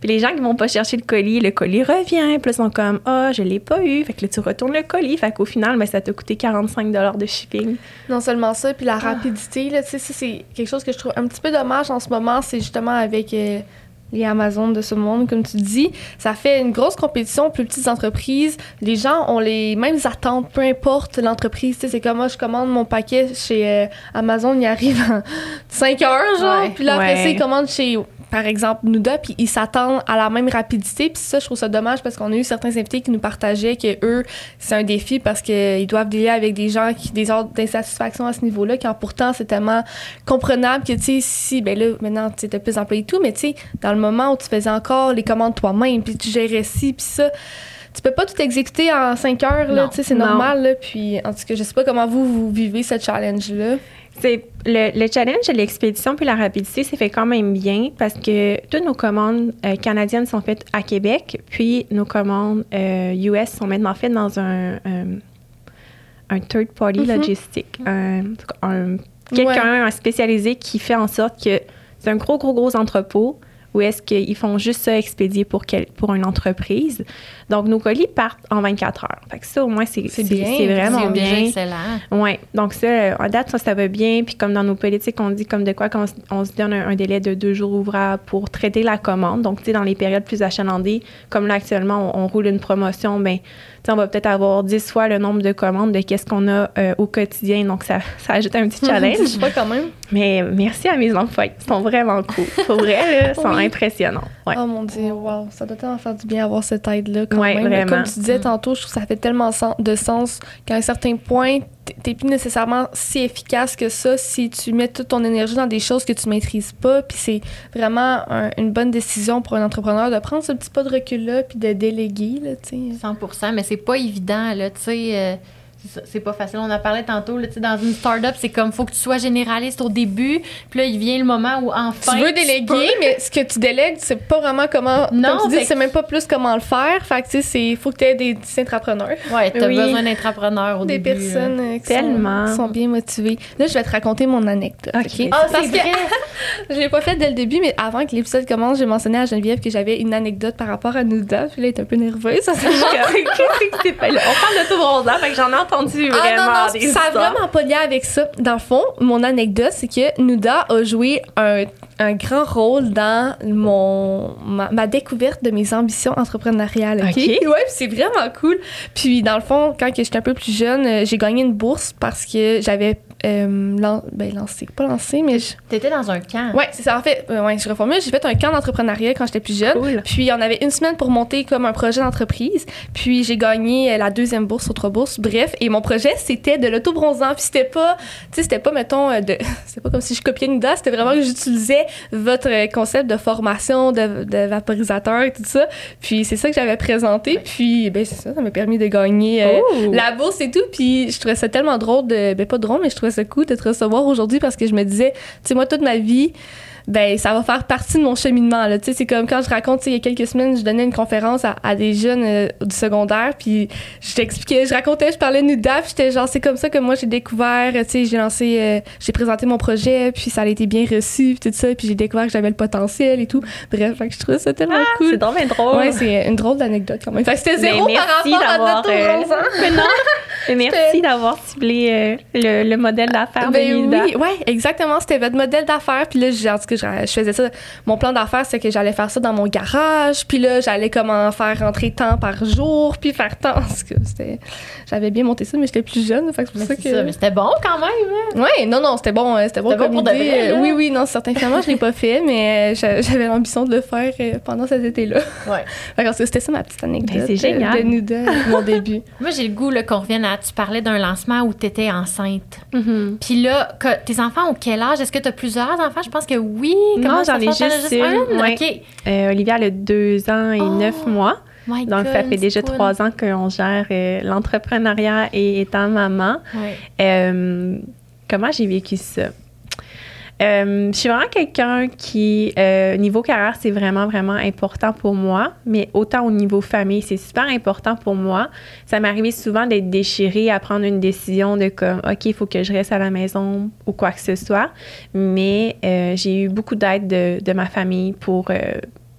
Puis les gens qui vont pas chercher le colis, le colis revient, puis là, ils sont comme « Ah, oh, je l'ai pas eu », fait que là, tu retournes le colis, fait qu'au final, ben, ça t'a coûté 45 de shipping. Non seulement ça, puis la ah. rapidité, là, tu sais, c'est quelque chose que je trouve un petit peu dommage en ce moment, c'est justement avec... Euh, les Amazones de ce monde, comme tu dis. Ça fait une grosse compétition, plus petites entreprises. Les gens ont les mêmes attentes, peu importe l'entreprise. C'est comme moi, je commande mon paquet chez euh, Amazon, il arrive en 5 heures, genre. puis là, après, ouais. ils commandent chez par exemple, Nuda, puis ils s'attendent à la même rapidité. Puis ça, je trouve ça dommage parce qu'on a eu certains invités qui nous partageaient que eux, c'est un défi parce qu'ils doivent dealer avec des gens qui des ordres d'insatisfaction à ce niveau-là, quand pourtant c'est tellement comprenable que, tu sais, si, ben là, maintenant, tu sais, plus employé et tout, mais tu sais, dans le moment où tu faisais encore les commandes toi-même, puis tu gérais ci, puis ça, tu peux pas tout exécuter en cinq heures, là, tu sais, c'est normal, là. Puis, en tout cas, je sais pas comment vous, vous vivez ce challenge-là. C'est le, le challenge de l'expédition puis la rapidité s'est fait quand même bien parce que toutes nos commandes euh, canadiennes sont faites à Québec, puis nos commandes euh, US sont maintenant faites dans un, un, un third party Mhm. logistique, un, un- quelqu'un un spécialisé qui fait en sorte que c'est un gros gros gros entrepôt où est-ce qu'ils font juste ça expédier pour quel, pour une entreprise? Donc nos colis partent en 24 heures. Fait que ça au moins c'est C'est c'est- bien, c'est vraiment C'est bien, bien. excellent. Oui, donc ça, en date, ça, ça va bien. Puis comme dans nos politiques, on dit comme de quoi qu'on on se donne un, un délai de deux jours ouvrables pour traiter la commande. Donc, tu sais, dans les périodes plus achalandées, comme là actuellement, on, on roule une promotion, sais, on va peut-être avoir 10 fois le nombre de commandes de qu'est-ce qu'on a euh, au quotidien. Donc, ça, ça ajoute un petit challenge. Je pas quand même. Mais merci à mes employés. Ils sont vraiment cool. Pour vrai, ils sont Oui. impressionnants. Ouais. Oh mon Dieu, wow, ça doit tellement faire du bien avoir cette aide-là quand Ouais, même. vraiment. Comme tu disais tantôt, je trouve que ça fait tellement de sens qu'à un certain point, t'es plus nécessairement si efficace que ça si tu mets toute ton énergie dans des choses que tu maîtrises pas. Puis c'est vraiment un- une bonne décision pour un entrepreneur de prendre ce petit pas de recul-là puis de déléguer, là, tu sais. 100 mais c'est pas évident, là, tu euh, c'est pas facile. On en parlait tantôt, là, dans une start-up, c'est comme, faut que tu sois généraliste au début, puis là, il vient le moment où, enfin... tu veux déléguer, peux- mais ce que tu délègues, c'est pas vraiment comment. Non, comme tu dis, c'est même pas plus comment le faire. Fait que, tu sais, c'est- faut que tu aies des, des entrepreneurs. Ouais, t'as Oui. besoin d'entrepreneur au des début. là. personnes euh, qui Tellement. Sont, qui sont bien motivées. Là, je vais te raconter mon anecdote. Ok. Ah, Parce c'est que vrai! je l'ai pas fait dès le début, mais avant que l'épisode commence, j'ai mentionné à Geneviève que j'avais une anecdote par rapport à Nouda. Puis là, elle est un peu nerveuse. Ça, c'est Qu'est-ce que c'est pas là? On parle d'autobronzant, fait que j'en ai entendu Ah non, non, des ça a vraiment pas lien avec ça. Dans le fond, mon anecdote, c'est que Nouda a joué un, un grand rôle dans mon, ma, ma découverte de mes ambitions entrepreneuriales. OK? Ouais, puis c'est vraiment cool. Puis dans le fond, quand j'étais un peu plus jeune, euh, j'ai gagné une bourse parce que j'avais euh, lan- ben, lancé, pas lancé, mais je- T'étais dans un camp. Ouais, c'est ça. En fait, euh, ouais, je reformule. J'ai fait un camp d'entrepreneuriat quand j'étais plus jeune. Cool. Puis on avait une semaine pour monter comme un projet d'entreprise. Puis j'ai gagné euh, la deuxième bourse, autre bourse. Bref, et mon projet c'était de l'auto-bronzant. Puis c'était pas, tu sais, c'était pas mettons euh, de, c'était pas comme si je copiais Nida. C'était vraiment que j'utilisais votre euh, concept de formation, de, de vaporisateur et tout ça. Puis c'est ça que j'avais présenté. Puis ben c'est ça, ça m'a permis de gagner. Oh. la bourse et tout. Puis je trouvais ça tellement drôle de. Ben, pas drôle, mais je trouvais ça cool de te recevoir aujourd'hui parce que je me disais, tu sais, moi, toute ma vie, ben, ça va faire partie de mon cheminement, là. Tu sais, c'est comme quand je raconte, il y a quelques semaines, je donnais une conférence à, à des jeunes euh, du secondaire, puis je t'expliquais, je racontais, je parlais de Nuda, puis j'étais genre, c'est comme ça que moi, j'ai découvert, tu sais, j'ai lancé, euh, j'ai présenté mon projet, puis ça a été bien reçu, puis tout ça, puis j'ai découvert que j'avais le potentiel et tout. Bref, fait que je trouvais ça tellement cool. C'est drôle, mais drôle. Ouais, c'est une drôle d'anecdote quand même. Fait que c'était zéro par rapport à notre euh, bronzant. Mais non. Mais merci d'avoir ciblé euh, le, le modèle d'affaires Ben oui, ouais, exactement. C'était votre modèle d'affaires. Puis là, j'ai- je, je faisais ça. Mon plan d'affaires, c'est que j'allais faire ça dans mon garage. Puis là, j'allais comment faire rentrer tant par jour, puis faire tant. J'avais bien monté ça, mais j'étais plus jeune. Fait que c'est Mais ça c'est que. ça, mais c'était bon quand même. là. Ouais, non, non, c'était bon, euh, c'était bon C'était bon comme idée. vrai, là. oui, oui, non, certain. Finalement, je l'ai pas fait, mais euh, j'a- j'avais l'ambition de le faire euh, pendant cet été-là. Ouais. Fait que c'était ça ma petite anecdote. Ben, c'est euh, génial. De mon début. Moi, j'ai le goût là, qu'on revienne à. Tu parlais d'un lancement où tu étais enceinte. Mhm. Puis là, que- tes enfants ont quel âge? Est-ce que tu as plusieurs enfants? Je pense que oui. Non, Comment ça j'en ai juste une, ouais. Euh, Olivia elle a deux ans et Oh, neuf mois. My Donc, ça fait déjà cool. trois ans qu'on gère euh, l'entrepreneuriat et étant maman. Ouais. Euh, comment j'ai vécu ça? Euh, je suis vraiment quelqu'un qui, euh, niveau carrière, c'est vraiment, vraiment important pour moi, mais autant au niveau famille, c'est super important pour moi. Ça m'est arrivé souvent d'être déchirée à prendre une décision de comme, OK, il faut que je reste à la maison ou quoi que ce soit, mais euh, j'ai eu beaucoup d'aide de, de ma famille pour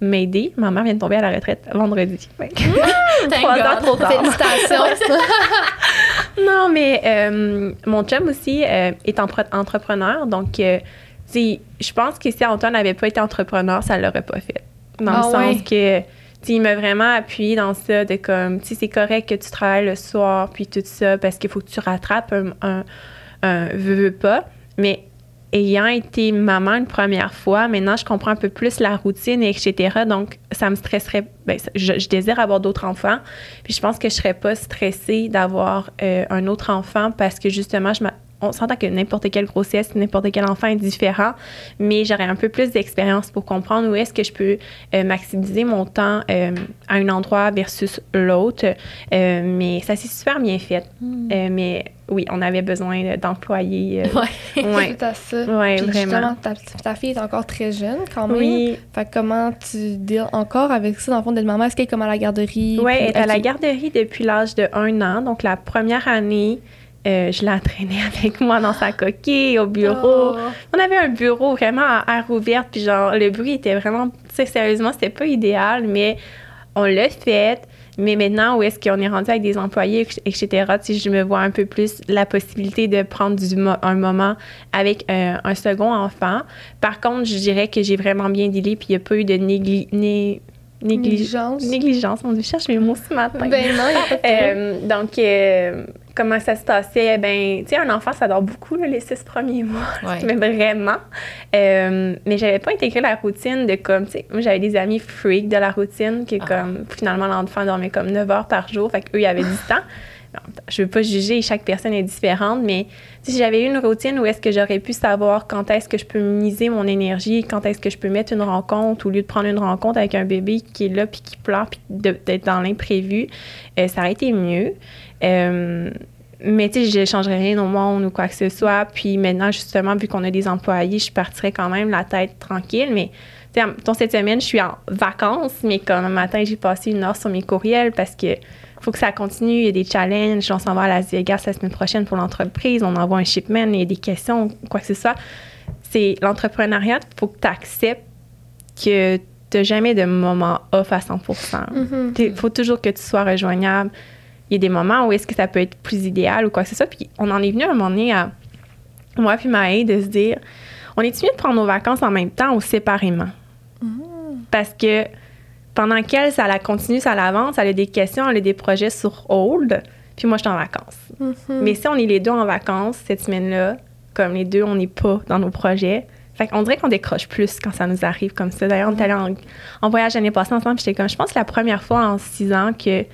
m'aider. Ma mère vient de tomber à la retraite vendredi. Que- Thank Trois ans trop tard. Félicitations. Non, mais euh, mon chum aussi euh, est entrepreneur. Donc, euh, je pense que si Antoine n'avait pas été entrepreneur, ça l'aurait pas fait. Dans Ah le sens ouais. que, tu sais, il m'a vraiment appuyé dans ça de comme, tu sais, c'est correct que tu travailles le soir, puis tout ça, parce qu'il faut que tu rattrapes un, un, un veux, veux pas. Mais ayant été maman une première fois, maintenant, je comprends un peu plus la routine, et etc. Donc, ça me stresserait. Ben, je, je désire avoir d'autres enfants. Puis je pense que je serais pas stressée d'avoir euh, un autre enfant parce que justement, je m'a- on s'entend que n'importe quelle grossesse, n'importe quel enfant est différent, mais j'aurais un peu plus d'expérience pour comprendre où est-ce que je peux euh, maximiser mon temps euh, à un endroit versus l'autre. Euh, mais ça s'est super bien fait. Hmm. mais oui, on avait besoin d'employés. oui, ouais. tout à ça. Oui, vraiment. Ta, ta, fille est encore très jeune quand même. Oui. Fait comment tu deals encore avec ça, dans le fond, d'être maman? Est-ce qu'elle est comme à la garderie? Oui, elle est à la garderie depuis l'âge de un an. Donc, la première année, euh, je l'entraînais avec moi dans sa coquille, au bureau. Oh. On avait un bureau vraiment à air ouvert, puis genre, le bruit était vraiment, tu sais, sérieusement, c'était pas idéal, mais on l'a fait. Mais maintenant, où est-ce qu'on est rendu avec des employés, etc., si je me vois un peu plus la possibilité de prendre du un moment avec euh, un, second enfant. Par contre, je dirais que j'ai vraiment bien dealé, puis il n'y a pas eu de négligence. Négligence, on cherche mes mots ce matin. Ben non, il a pas euh, Donc, comment ça se passait? Ben, tu sais, un enfant, ça dort beaucoup les six premiers mois, mais vraiment. Euh, mais j'avais pas intégré la routine de comme, tu sais, moi j'avais des amis freaks de la routine qui, ah. comme, finalement, l'enfant dormait comme 9 heures par jour, fait qu'eux, ils avaient du temps. Je veux pas juger, chaque personne est différente, mais si j'avais eu une routine où est-ce que j'aurais pu savoir quand est-ce que je peux miser mon énergie, quand est-ce que je peux mettre une rencontre au lieu de prendre une rencontre avec un bébé qui est là puis qui pleure puis d'être dans l'imprévu, euh, ça aurait été mieux. Euh, mais tu sais, je ne changerais rien au monde ou quoi que ce soit. Puis maintenant, justement, vu qu'on a des employés, je partirais quand même la tête tranquille. Mais tu sais, cette semaine, je suis en vacances, mais comme un matin, j'ai passé une heure sur mes courriels parce que faut que ça continue. Il y a des challenges. On s'en va à Las Vegas la semaine prochaine pour l'entreprise. On envoie un shipment. Il y a des questions, quoi que ce soit. C'est l'entrepreneuriat. Il faut que tu acceptes que tu n'as jamais de moment off à 100 Il mm-hmm. faut toujours que tu sois rejoignable il y a des moments où est-ce que ça peut être plus idéal ou quoi que ce soit. Puis on en est venu à un moment donné à moi puis Maë de se dire on est mieux de prendre nos vacances en même temps ou séparément? Mm. Parce que pendant qu'elle, ça la continue, ça l'avance, elle a des questions, elle a des projets sur hold, puis moi, je suis en vacances. Mm-hmm. Mais si on est les deux en vacances cette semaine-là, comme les deux, on n'est pas dans nos projets, fait qu'on dirait qu'on décroche plus quand ça nous arrive comme ça. D'ailleurs, on est allé en, voyage l'année passée ensemble, j'étais comme, je pense que la première fois en six ans que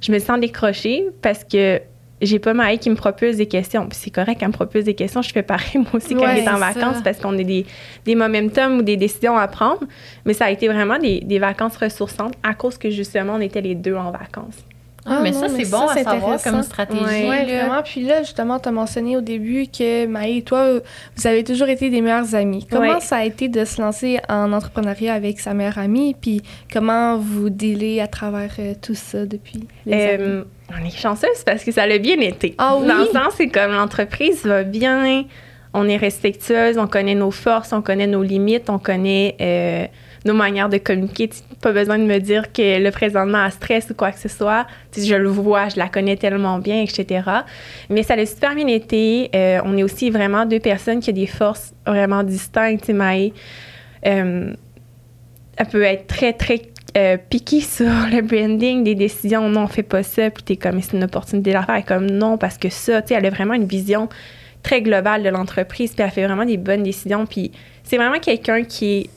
je me sens décrochée parce que j'ai pas Maï qui me propose des questions. Puis c'est correct qu'elle me propose des questions. Je fais pareil, moi aussi, quand elle est en vacances, parce qu'on a des, des momentum ou des décisions à prendre. Mais ça a été vraiment des, des vacances ressourçantes à cause que, justement, on était les deux en vacances. Ah, mais ça, c'est bon à savoir comme stratégie. Oui, vraiment. Puis là, justement, tu as mentionné au début que Maï et toi, vous avez toujours été des meilleures amies. Comment ça a été de se lancer en entrepreneuriat avec sa meilleure amie? Puis comment vous dealez à travers euh, tout ça depuis les euh, On est chanceuse parce que ça l'a bien été. Ah oui? Dans le sens, c'est comme l'entreprise va bien, on est respectueuse, on connaît nos forces, on connaît nos limites, on connaît... Euh, nos manières de communiquer. Pas besoin de me dire que le présentement a stress ou quoi que ce soit. je le vois, je la connais tellement bien, etc. Mais ça a super bien été. Euh, on est aussi vraiment deux personnes qui ont des forces vraiment distinctes. Maë, euh, elle peut être très, très euh, piquée sur le branding des décisions. Non, on fait pas ça. Puis t'es comme, c'est une opportunité d'affaires. Est comme, non, parce que ça, tu sais, elle a vraiment une vision très globale de l'entreprise. Puis elle fait vraiment des bonnes décisions. Puis c'est vraiment quelqu'un qui est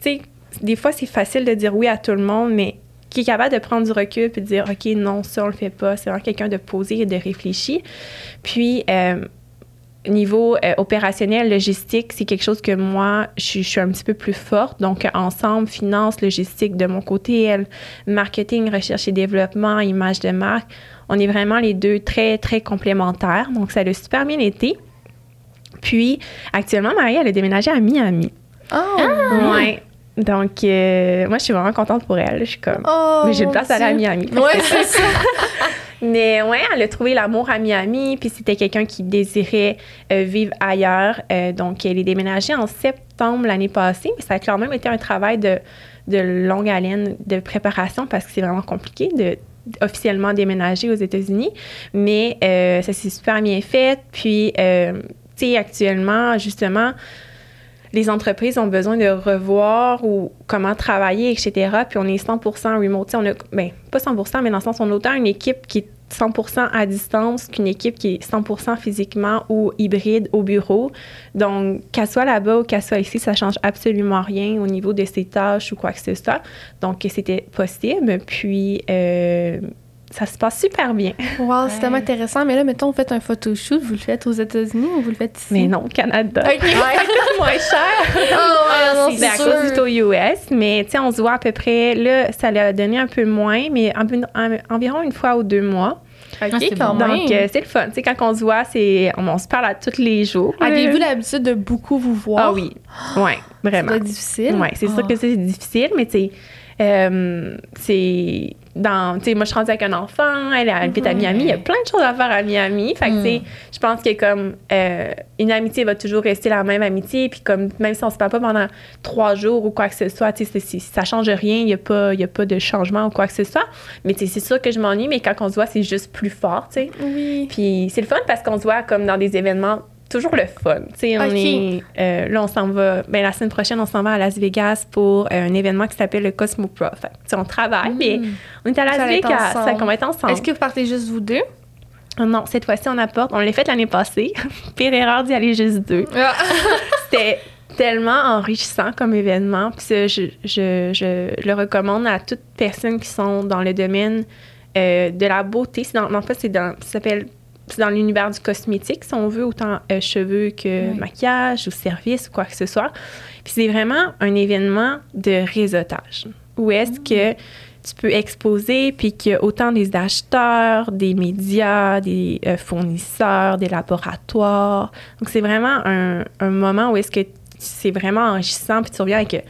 tu sais, des fois, c'est facile de dire oui à tout le monde, mais qui est capable de prendre du recul et de dire OK, non, ça, on le fait pas. C'est vraiment quelqu'un de posé et de réfléchi. Puis, euh, niveau euh, opérationnel, logistique, c'est quelque chose que moi, je, suis un petit peu plus forte. Donc, ensemble, finance, logistique de mon côté, elle, marketing, recherche et développement, image de marque, on est vraiment les deux très, très complémentaires. Donc, ça a super bien été. Puis, actuellement, Marie, elle a déménagé à Miami. Oh! Ouais. Donc, euh, moi, je suis vraiment contente pour elle. Je suis comme. Oh, mais j'ai une place à aller à Miami. Ouais, c'est ça. mais ouais, elle a trouvé l'amour à Miami, puis c'était quelqu'un qui désirait euh, vivre ailleurs. Euh, donc, elle est déménagée en septembre l'année passée, mais ça a quand même été un travail de, de longue haleine de préparation parce que c'est vraiment compliqué de officiellement déménager aux États-Unis. Mais ça s'est super bien fait. Puis, tu sais, actuellement, justement, les entreprises ont besoin de revoir ou comment travailler, etc. Puis on est 100% remote. on a, ben, pas 100%, mais dans le sens, on a autant une équipe qui est 100% à distance qu'une équipe qui est 100% physiquement ou hybride au bureau. Donc, qu'elle soit là-bas ou qu'elle soit ici, ça change absolument rien au niveau de ses tâches ou quoi que ce soit. Donc, c'était possible. Puis, euh, ça se passe super bien. Wow, c'est tellement intéressant. Mais là, mettons, vous faites un photoshoot, vous le faites aux États-Unis ou vous le faites ici? Mais non, au Canada. OK. moins cher. Oh, ouais, C'est à cause du taux US, mais tu sais, on se voit à peu près, là, ça l'a donné un peu moins, mais en- en- environ une fois ou deux mois. OK, Ah, c'est quand bon. Donc, euh, c'est le fun. Tu sais, quand on se voit, c'est, on, on se parle à tous les jours. Avez-vous l'habitude de beaucoup vous voir? Ah oui. Ouais, C'est vraiment. difficile. Ouais, c'est sûr Ah. que c'est difficile, mais tu sais, euh, c'est dans, tu sais, moi je suis rendue avec un enfant, elle habite à Miami, il y a plein de choses à faire à Miami. Fait que, tu sais, je pense que comme euh, une amitié va toujours rester la même amitié, puis comme même si on se parle pas pendant trois jours ou quoi que ce soit, tu sais, ça change rien, il y a pas, y a pas de changement ou quoi que ce soit. Mais tu sais, c'est sûr que je m'ennuie, mais quand on se voit, c'est juste plus fort, tu sais. Oui. Puis c'est le fun parce qu'on se voit comme dans des événements toujours le fun. Tu sais, on est euh, là on s'en va ben la semaine prochaine on s'en va à Las Vegas pour euh, un événement qui s'appelle le Cosmo Pro. Fait que, tu sais, on travaille mais on est à Las Vegas, qu'on va être ensemble. Est-ce que vous partez juste vous deux? Non, cette fois-ci on apporte, on l'a fait l'année passée. Pire erreur d'y aller juste deux. C'était tellement enrichissant comme événement. Puis ça, je, je, je le recommande à toutes personnes qui sont dans le domaine euh, de la beauté. C'est dans, en fait, c'est dans, ça s'appelle, c'est dans l'univers du cosmétique, si on veut, autant euh, cheveux que Oui. maquillage ou service ou quoi que ce soit. Puis c'est vraiment un événement de réseautage. Où est-ce que tu peux exposer, puis qu'il y a autant des acheteurs, des médias, des euh, fournisseurs, des laboratoires. Donc, c'est vraiment un, un moment où est-ce que c'est vraiment enrichissant, puis tu reviens avec euh,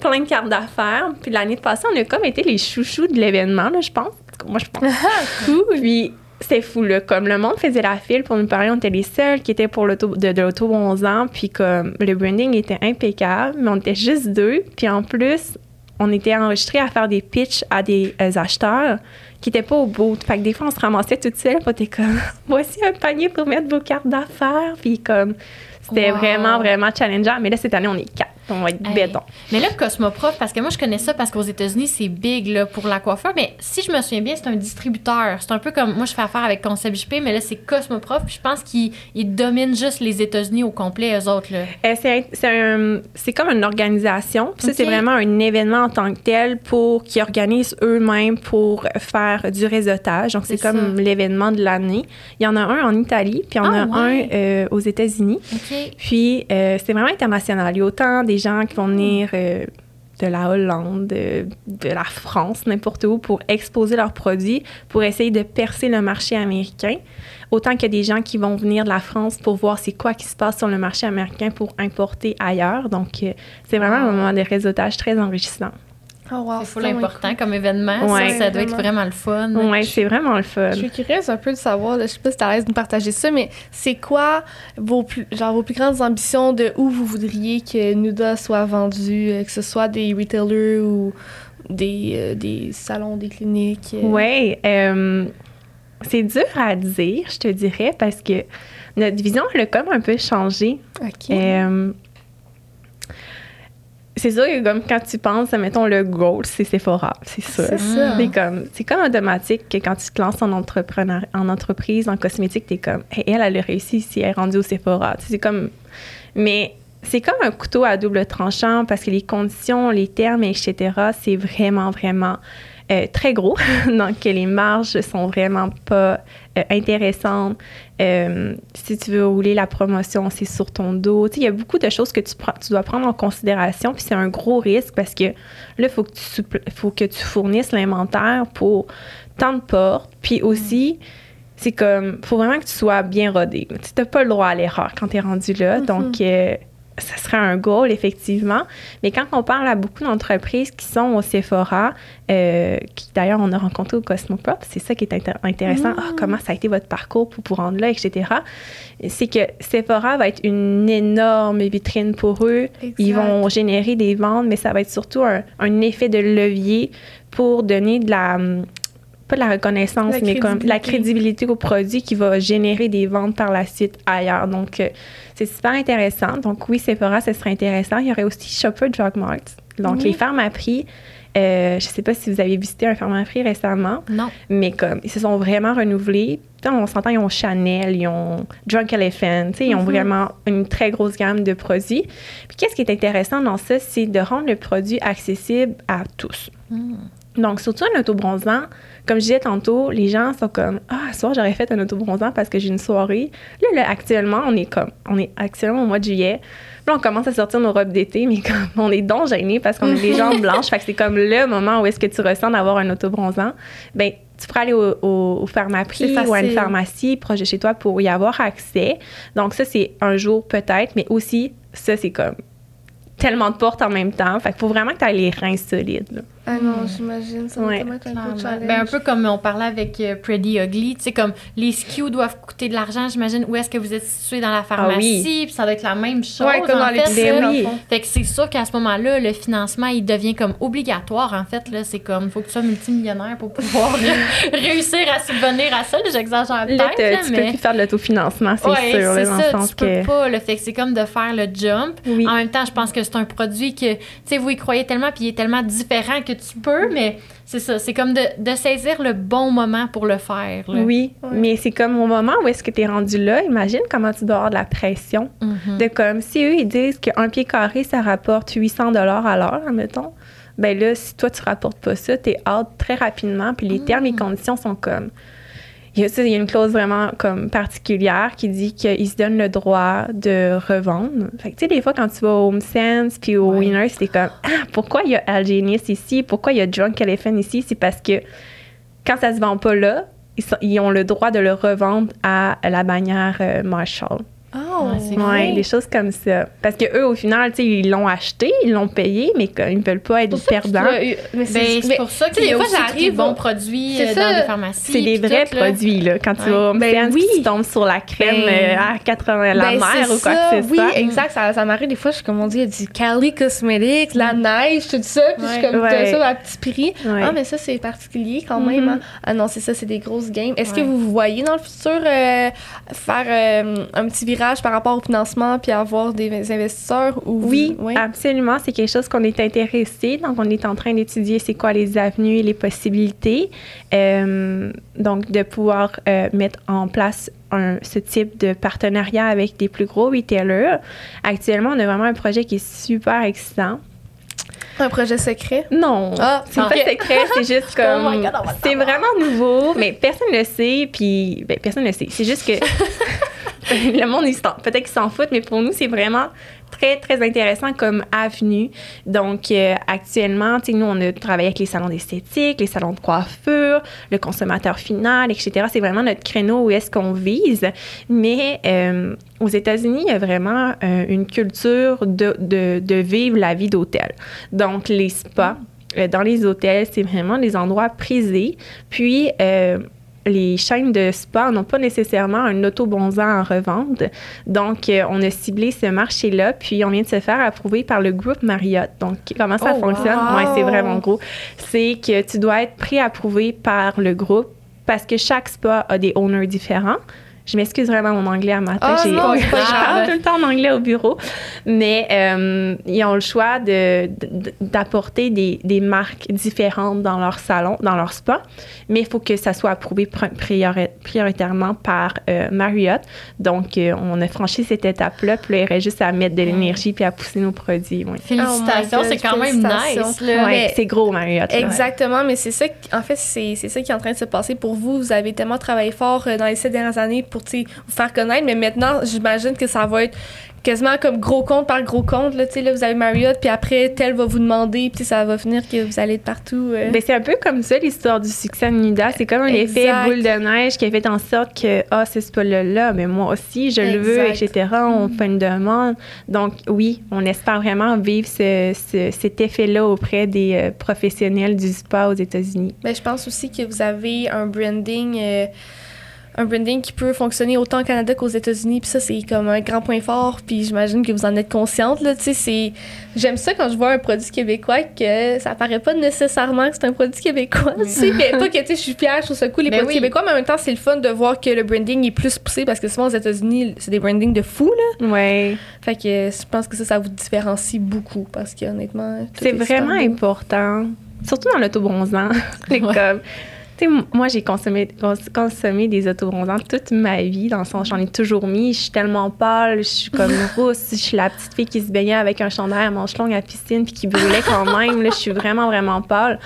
plein de cartes d'affaires. Puis l'année passée, on a comme été les chouchous de l'événement, là, je pense. Moi, je pense. cool. Puis c'était fou, là. Comme le monde faisait la file pour nous parler, on était les seuls qui étaient pour l'auto, de, de l'auto 11 ans. Puis comme le branding était impeccable, mais on était juste deux. Puis en plus, on était enregistrés à faire des pitchs à des euh, acheteurs qui n'étaient pas au bout. Fait que des fois, on se ramassait toute seule, puis était comme, voici un panier pour mettre vos cartes d'affaires. Puis comme, c'était Wow. vraiment, vraiment challengeant. Mais là, cette année, on est quatre. On va être Hey. béton. Mais là, Cosmoprof, parce que moi, je connais ça parce qu'aux États-Unis, c'est big là, pour la coiffeur. Mais si je me souviens bien, c'est un distributeur. C'est un peu comme moi, je fais affaire avec Concept JP, mais là, c'est Cosmoprof. Puis je pense qu'ils ils dominent juste les États-Unis au complet, eux autres. Euh, c'est, comme une organisation. Puis Ça, c'est vraiment un événement en tant que tel pour qu'ils organisent eux-mêmes pour faire du réseautage. Donc, c'est, comme l'événement de l'année. Il y en a un en Italie, puis il y en Ah, a ouais. un euh, aux États-Unis. Puis, euh, c'est vraiment international. Il y a autant des gens qui vont venir euh, de la Hollande, de, de la France, n'importe où, pour exposer leurs produits, pour essayer de percer le marché américain. Autant qu'il y a des gens qui vont venir de la France pour voir c'est quoi qui se passe sur le marché américain pour importer ailleurs. Donc, euh, c'est vraiment un moment de réseautage très enrichissant. Oh, wow, C'est full tellement important comme événement. Ouais. ça, ça doit être Vraiment. le fun. Ouais, c'est vraiment le fun. Je suis curieuse un peu de savoir, là, je sais pas si t'es à l'aise de nous partager ça, mais c'est quoi vos plus, genre, vos plus grandes ambitions de où vous voudriez que Nuda soit vendu, euh, que ce soit des retailers ou des, euh, des salons, des cliniques? euh? Oui, euh, c'est dur à dire, je te dirais, parce que notre vision, elle a comme un peu changé. OK. C'est sûr que comme quand tu penses, mettons le goal, c'est Sephora, c'est sûr. C'est ça. C'est comme, c'est comme automatique que quand tu te lances en, entrepreneur, en entreprise, en cosmétique, t'es comme, Hey, elle, elle a réussi ici, elle est rendue au Sephora. C'est comme, mais c'est comme un couteau à double tranchant parce que les conditions, les termes, etc., c'est vraiment, vraiment euh, très gros. Donc, les marges sont vraiment pas euh, intéressantes. Euh, si tu veux rouler la promotion, c'est sur ton dos. Tu sais, il y a beaucoup de choses que tu, prends- tu dois prendre en considération. Puis c'est un gros risque parce que là, il faut, que tu faut que tu fournisses l'inventaire pour tant de portes. Puis aussi, c'est comme, faut vraiment que tu sois bien rodé. Tu n'as pas le droit à l'erreur quand tu es rendu là. Donc, euh, ça serait un goal, effectivement. Mais quand on parle à beaucoup d'entreprises qui sont au Sephora, euh, qui d'ailleurs on a rencontré au Cosmoprop, c'est ça qui est intér- intéressant. Ah, comment ça a été votre parcours pour vous rendre là, etc. C'est que Sephora va être une énorme vitrine pour eux. Ils vont générer des ventes, mais ça va être surtout un, un effet de levier pour donner de la hum, pas de la reconnaissance, La mais comme la crédibilité. au produit qui va générer des ventes par la suite ailleurs. Donc, euh, c'est super intéressant. Donc, oui, Sephora, ce serait intéressant. Il y aurait aussi Shopper Drug Mart. Donc, Oui. les pharmaprix. Euh, je sais pas si vous avez visité un pharmaprix récemment, Non. mais comme ils se sont vraiment renouvelés. On s'entend, ils ont Chanel, ils ont Drunk Elephant, ils ont Mhm. vraiment une très grosse gamme de produits. Puis qu'est-ce qui est intéressant dans ça, c'est de rendre le produit accessible à tous. Hmm. Donc, surtout un autobronzant, comme je disais tantôt, les gens sont comme Ah, ce soir, j'aurais fait un autobronzant parce que j'ai une soirée. Là, là, actuellement, on est comme, on est actuellement au mois de juillet. Là, on commence à sortir nos robes d'été, mais comme on est donc gênés parce qu'on a les jambes blanches. Fait que c'est comme le moment où est-ce que tu ressens d'avoir un autobronzant. Ben, tu pourrais aller au, au, au pharmaprix ou à une pharmacie proche de chez toi pour y avoir accès. Donc, ça, c'est un jour peut-être, mais aussi, ça, c'est comme tellement de portes en même temps. Fait qu'il faut vraiment que tu aies les reins solides. Là. Ah non, j'imagine, ça va être un peu challenge. Ben, un peu comme on parlait avec euh, Pretty Ugly, tu sais, comme les SKU doivent coûter de l'argent, j'imagine, où est-ce que vous êtes situé dans la pharmacie, ah oui. puis ça doit être la même chose. Ouais, comme en dans fait, oui. Fait que c'est sûr qu'à ce moment-là, le financement, il devient comme obligatoire, en fait, là. C'est comme, il faut que tu sois multimillionnaire pour pouvoir réussir à subvenir à ça, j'exagère peut-être. tu mais... peux plus faire de l'autofinancement, c'est ouais, sûr. c'est ça, tu peux pas, le fait que c'est comme de faire le jump. En même temps, je pense que c'est un produit que, tu sais, vous y croyez tellement, puis il est tellement différent que tu peux, mais c'est ça, c'est comme de, de, saisir le bon moment pour le faire. Oui, mais c'est comme au moment où est-ce que tu es rendu là, imagine comment tu dois avoir de la pression. Mm-hmm. De comme, si eux, ils disent qu'un pied carré, ça rapporte 800 dollars à l'heure, admettons, ben là, si toi, tu rapportes pas ça, tu es out très rapidement, puis les termes et mm. conditions sont comme il y, a, il y a une clause vraiment comme particulière qui dit qu'ils se donnent le droit de revendre. Fait que, tu sais, des fois, quand tu vas au HomeSense puis au ouais. Winner, c'était comme Ah, pourquoi il y a Algenius ici? Pourquoi il y a Drunk Elephant ici? C'est parce que quand ça se vend pas là, ils, sont, ils, ont le droit de le revendre à la bannière euh, Marshall. Oh, ouais, des choses comme ça. Parce que eux, au final, tu sais, ils l'ont acheté, ils l'ont payé, mais ils veulent pas être perdants. Mais c'est ben, pour ça qu'il y a aussi des bons produits euh, dans les pharmacies. C'est des vrais tout, produits, là. Quand ouais. tu vas au ben, oui. tu tombes sur la crème ben, euh, à 80 la mer ou quoi ça, que ce oui, soit. Oui, exact. Ça, ça m'arrive des fois, je suis comme on dit, il y a du Cali Cosmetics, la neige, tout ça. Puis je suis comme, ouais. ça à petit prix. Ah, mais ça, c'est particulier quand même. Hein. Ah non, c'est ça, c'est des grosses games. Est-ce que vous voyez dans le futur euh, faire un petit virage par rapport au financement puis avoir des investisseurs ou oui, oui, absolument c'est quelque chose qu'on est intéressé donc on est en train d'étudier c'est quoi les avenues et les possibilités euh, donc de pouvoir euh, mettre en place un, ce type de partenariat avec des plus gros retailers actuellement on a vraiment un projet qui est super excitant un projet secret? Non. Ah, c'est pas secret, c'est juste comme. Oh c'est vraiment nouveau, mais personne ne le sait, puis ben, personne ne le sait. C'est juste que le monde, peut-être qu'ils s'en foutent, mais pour nous, c'est vraiment très, très intéressant comme avenue. Donc, euh, actuellement, nous, on a travaillé avec les salons d'esthétique, les salons de coiffure, le consommateur final, etc. C'est vraiment notre créneau où est-ce qu'on vise. Mais euh, aux États-Unis, il y a vraiment euh, une culture de, de, de, vivre la vie d'hôtel. Donc, les spas, dans les hôtels, c'est vraiment des endroits prisés. Puis, les chaînes de spa n'ont pas nécessairement un auto-bonzan en revente. Donc, euh, on a ciblé ce marché-là, puis on vient de se faire approuver par le groupe Marriott. Donc, comment ça oh, fonctionne? Wow. Ouais, c'est vraiment gros. C'est que tu dois être pré-approuvé par le groupe parce que chaque spa a des owners différents. Je m'excuse vraiment mon anglais à matin. Oh, non, je parle tout le temps en anglais au bureau. Mais euh, ils ont le choix de, de, d'apporter des, des, marques différentes dans leur salon, dans leur spa. Mais il faut que ça soit approuvé priori- prioritairement par euh, Marriott. Donc, euh, on a franchi cette étape-là. Puis là, il reste juste à mettre de l'énergie puis à pousser nos produits. Ouais. Félicitations, oh c'est quand même nice. Ouais, c'est gros, Marriott. Exactement, là. mais c'est ça, en fait, c'est, c'est ça qui est en train de se passer pour vous. Vous avez tellement travaillé fort dans les sept dernières années pour vous faire connaître. Mais maintenant, j'imagine que ça va être quasiment comme gros compte par gros compte. Là, là, vous avez Marriott, puis après, tel va vous demander, puis ça va finir que vous allez de partout. Euh. Ben, c'est un peu comme ça, l'histoire du succès de Nuda. C'est comme un exact. effet boule de neige qui a fait en sorte que, ah, c'est ce là mais moi aussi, je exact. le veux, etc. On mm. fait une demande. Donc, oui, on espère vraiment vivre ce, ce, cet effet-là auprès des euh, professionnels du spa aux États-Unis. Ben, je pense aussi que vous avez un branding. Euh, un branding qui peut fonctionner autant au Canada qu'aux États-Unis. Puis ça, c'est comme un grand point fort. Puis j'imagine que vous en êtes consciente. Là, c'est... J'aime ça quand je vois un produit québécois que ça paraît pas nécessairement que c'est un produit québécois. Oui. mais pas que je suis fière, je trouve ça cool les mais produits oui. québécois, mais en même temps, c'est le fun de voir que le branding est plus poussé parce que souvent aux États-Unis, c'est des brandings de fou. Là. Ouais. Fait que je pense que ça, ça vous différencie beaucoup parce que honnêtement. C'est vraiment important. Surtout dans l'autobronzant. comme moi, j'ai consommé, consommé des autobronzants toute ma vie, dans le sens j'en ai toujours mis. Je suis tellement pâle, je suis comme rousse. Je suis la petite fille qui se baignait avec un chandail à manches longues à la piscine puis qui brûlait quand même. Là, je suis vraiment, vraiment pâle.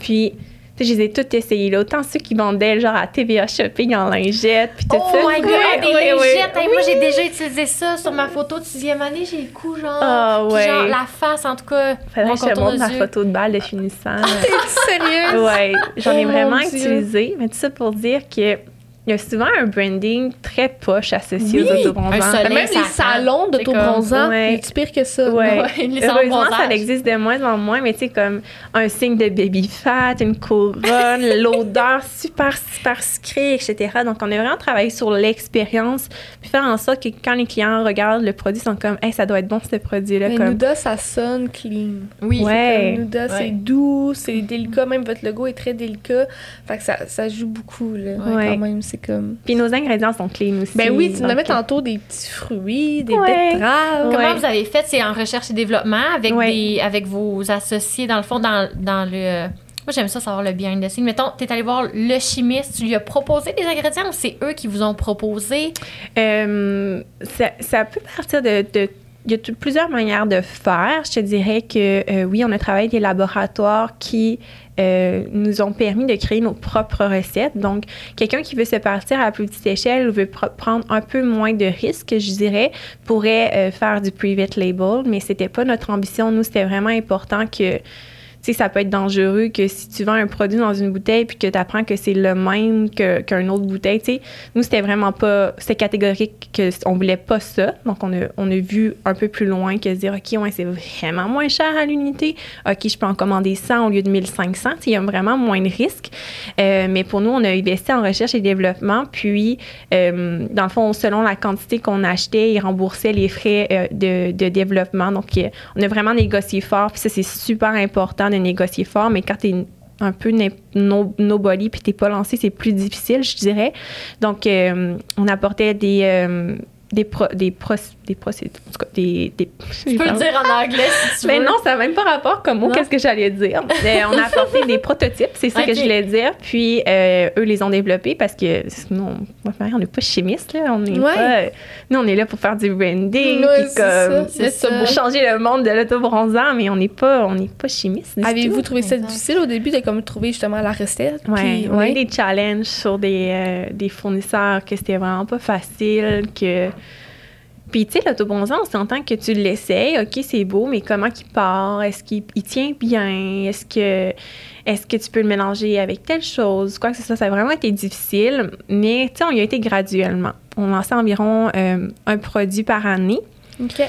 Puis je les ai toutes essayées. Là. Autant ceux qui vendaient genre à TVA Shopping en lingette, puis tout oh ça. Oh my God, des lingettes! moi, j'ai déjà utilisé ça sur ma photo de sixième année. J'ai le coup, genre, oh, ouais. genre la face, en tout cas. Faudrait que je te montre ma photo de balle de finissant. T'es sérieuse? Ouais, j'en ai oh vraiment utilisé. Mais tout ça pour dire que il y a souvent un branding très poche associé aux autobronzants. Même les salons d'autobronzants, ouais. c'est pire que ça. Ouais. les Heureusement, ça existe de moins en moins, mais tu sais, comme un signe de baby fat, une couronne, l'odeur super, super sucrée, etc. Donc, on a vraiment travaillé sur l'expérience, puis faire en sorte que quand les clients regardent le produit, ils sont comme, hey, ça doit être bon, ce produit-là. Mais comme... Nuda, ça sonne clean. Oui, ouais. Nuda, c'est doux, c'est délicat, même votre logo est très délicat. Fait que ça, ça joue beaucoup, là, quand même comme. Puis nos ingrédients sont clean aussi. Ben oui, tu nous mets tantôt des petits fruits, des betteraves. Comment vous avez fait? C'est en recherche et développement avec, des, avec vos associés, dans le fond, dans, dans le. Moi, j'aime ça savoir le bien the scenes. Mettons, tu es allé voir le chimiste, tu lui as proposé des ingrédients ou c'est eux qui vous ont proposé? Euh, ça, ça, peut partir de, de il y a plusieurs manières de faire. Je te dirais que euh, oui, on a travaillé des laboratoires qui euh, nous ont permis de créer nos propres recettes. Donc, quelqu'un qui veut se partir à plus petite échelle ou veut prendre un peu moins de risques, je dirais, pourrait euh, faire du private label, mais c'était pas notre ambition. Nous, c'était vraiment important que sais, ça peut être dangereux que si tu vends un produit dans une bouteille puis que tu apprends que c'est le même qu'une autre bouteille, tu sais. Nous, c'était vraiment pas, c'était catégorique qu'on voulait pas ça. Donc, on a, on a vu un peu plus loin que se dire, OK, ouais, c'est vraiment moins cher à l'unité. OK, je peux en commander 100 au lieu de 1500. Il y a vraiment moins de risques. Euh, mais pour nous, on a investi en recherche et développement. Puis, euh, dans le fond, selon la quantité qu'on achetait, ils remboursaient les frais euh, de, de, développement. Donc, on a vraiment négocié fort. Puis ça, c'est super important de négocier fort, mais quand tu es un peu no, nobody puis t'es pas lancé, c'est plus difficile, je dirais. Donc, euh, on apportait des, euh, des, pro, des, pro, des procédures. En tout cas, des. des tu peux le dire en anglais si tu veux. Mais non, ça n'a même pas rapport comme mot. Qu'est-ce que j'allais dire? on a apporté des prototypes, c'est ça que je voulais dire. Puis, euh, eux les ont développés parce que sinon, on n'est pas chimiste, là. On est pas. Nous, on est là pour faire du branding. puis comme. C'est ça. Pour changer le monde de l'autobronzant, mais on n'est pas, on pas chimiste. Avez-vous trouvé ça difficile au début de comme trouver justement la recette? Oui, on a eu des challenges sur des, euh, des fournisseurs que c'était vraiment pas facile, que puis, tu sais, l'autobronzant, on s'entend que tu l'essayes, OK, c'est beau, mais comment il part? Est-ce qu'il tient bien? Est-ce que, est que tu peux le mélanger avec telle chose? Quoi que ce soit, ça a vraiment été difficile, mais, tu sais, on y a été graduellement. On lançait environ euh, un produit par année. OK.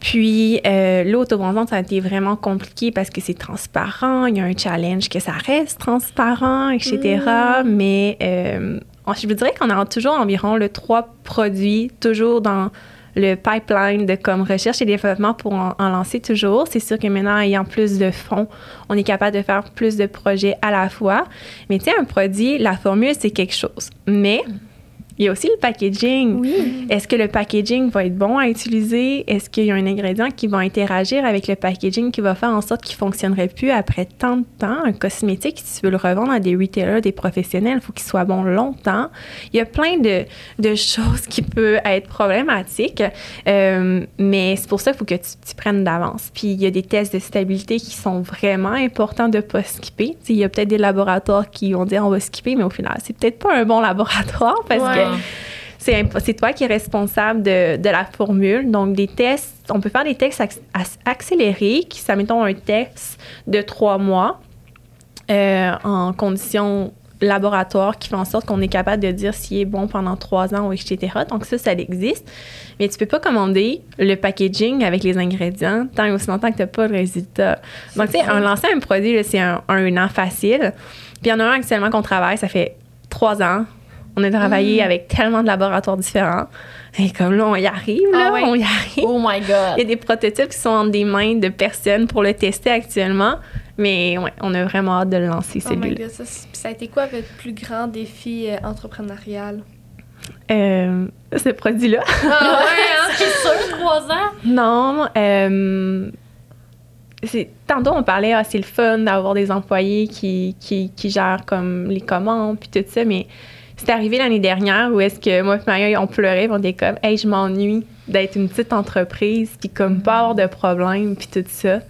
Puis, euh, l'autobronzant, ça a été vraiment compliqué parce que c'est transparent. Il y a un challenge que ça reste transparent, etc. Mm. Mais euh, je vous dirais qu'on a toujours environ le trois produits, toujours dans le pipeline de comme recherche et développement pour en, lancer toujours. C'est sûr que maintenant, ayant plus de fonds, on est capable de faire plus de projets à la fois. Mais tu sais, un produit, la formule, c'est quelque chose. Mais il y a aussi le packaging. Est-ce que le packaging va être bon à utiliser? Est-ce qu'il y a un ingrédient qui va interagir avec le packaging qui va faire en sorte qu'il ne fonctionnerait plus après tant de temps? Un cosmétique, si tu veux le revendre à des retailers, des professionnels, il faut qu'il soit bon longtemps. Il y a plein de, de choses qui peuvent être problématiques, euh, mais c'est pour ça qu'il faut que tu, prennes d'avance. Puis il y a des tests de stabilité qui sont vraiment importants de ne pas skipper. il y a peut-être des laboratoires qui vont dire on va skipper, mais au final, c'est peut-être pas un bon laboratoire parce que c'est toi qui es responsable de, la formule. Donc, des tests, on peut faire des tests accélérés, qui, ça, mettons, un test de trois mois euh, en conditions laboratoires qui fait en sorte qu'on est capable de dire s'il est bon pendant trois ans ou etc. Donc ça, ça existe. Mais tu peux pas commander le packaging avec les ingrédients tant et aussi longtemps que tu n'as pas le résultat. Donc, tu sais, lancer un produit, c'est un, un, an facile. Puis il y en a un actuellement qu'on travaille, ça fait trois ans on a travaillé mm. avec tellement de laboratoires différents. Et comme là, on y arrive, là, ah on y arrive. Oh my God! Il y a des prototypes qui sont entre des mains de personnes pour le tester actuellement. Mais ouais, on a vraiment hâte de le lancer, oh celui-là. Ça, ça, a été quoi votre plus grand défi euh, entrepreneurial? Euh, ce produit-là. Ah ouais, hein? c'est sûr, trois ans? Non, euh, tantôt on parlait, ah, c'est le fun d'avoir des employés qui, qui, qui, gèrent comme les commandes, puis tout ça, mais c'est arrivé l'année dernière où est-ce que moi et Maria, on pleurait, on était comme, hey, je m'ennuie d'être une petite entreprise, qui comme pas avoir de problèmes, puis tout ça.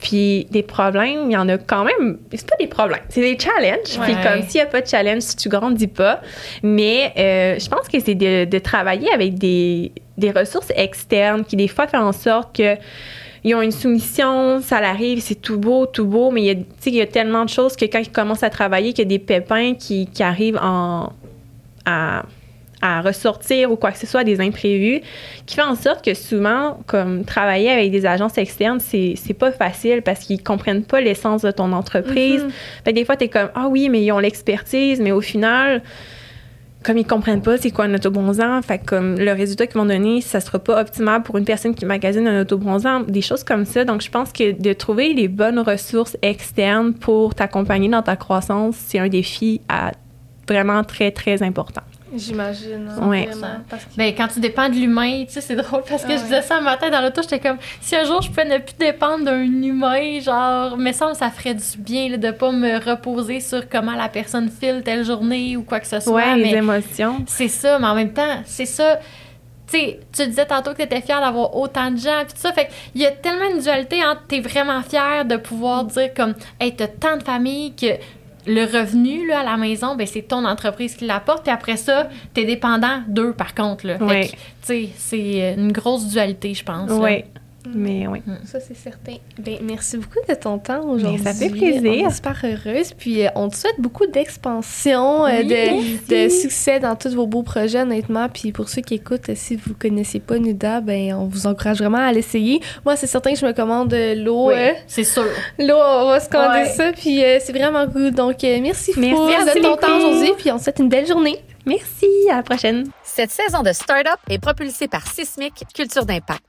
Puis des problèmes, il y en a quand même. C'est pas des problèmes, c'est des challenges. Puis comme s'il n'y a pas de challenge, si tu grandis pas. Mais euh, je pense que c'est de, de, travailler avec des, des ressources externes qui des fois font en sorte que ils ont une soumission, ça l'arrive, c'est tout beau, tout beau, mais il y, a, il y a tellement de choses que quand ils commencent à travailler, qu'il y a des pépins qui, qui arrivent en, à, à, ressortir ou quoi que ce soit, des imprévus, qui fait en sorte que souvent, comme travailler avec des agences externes, c'est, c'est pas facile parce qu'ils comprennent pas l'essence de ton entreprise. Mm-hmm. Fait des fois, tu es comme, ah oui, mais ils ont l'expertise, mais au final, comme ils comprennent pas c'est quoi un autobronzant, fait comme le résultat qu'ils vont donner, ça sera pas optimal pour une personne qui magasine un autobronzant, des choses comme ça. Donc, je pense que de trouver les bonnes ressources externes pour t'accompagner dans ta croissance, c'est un défi à vraiment très, très important. J'imagine. Hein, ouais. Ben, quand tu dépends de l'humain, tu sais, c'est drôle parce que je disais ça un matin dans l'auto, j'étais comme, si un jour je pouvais ne plus dépendre d'un humain, genre, mais ça, ça ferait du bien là, de pas me reposer sur comment la personne file telle journée ou quoi que ce soit. Ouais, les émotions. C'est ça, mais en même temps, c'est ça. Tu sais, tu disais tantôt que tu étais fière d'avoir autant de gens, puis tout ça. Fait il y a tellement une dualité entre t'es vraiment fière de pouvoir dire comme, hey, t'as tant de familles que le revenu là, à la maison, ben, c'est ton entreprise qui l'apporte. Puis après ça, tu es dépendant d'eux, par contre. Là. c'est une grosse dualité, je pense. Oui. Mais oui. Mm. Ça, c'est certain. Ben, merci beaucoup de ton temps aujourd'hui. Ça fait plaisir. On est super heureuse. Puis, euh, on te souhaite beaucoup d'expansion, euh, de, succès dans tous vos beaux projets, honnêtement. Puis, pour ceux qui écoutent, si vous ne connaissez pas Nuda, ben, on vous encourage vraiment à l'essayer. Moi, c'est certain que je me commande l'eau. Oui, c'est sûr. L'eau, on va se commander ça. Puis, euh, c'est vraiment cool. Donc, merci, merci de ton temps aujourd'hui. Puis, on te souhaite une belle journée. Merci. À la prochaine. Cette saison de Startup est propulsée par Sismic Culture d'Impact.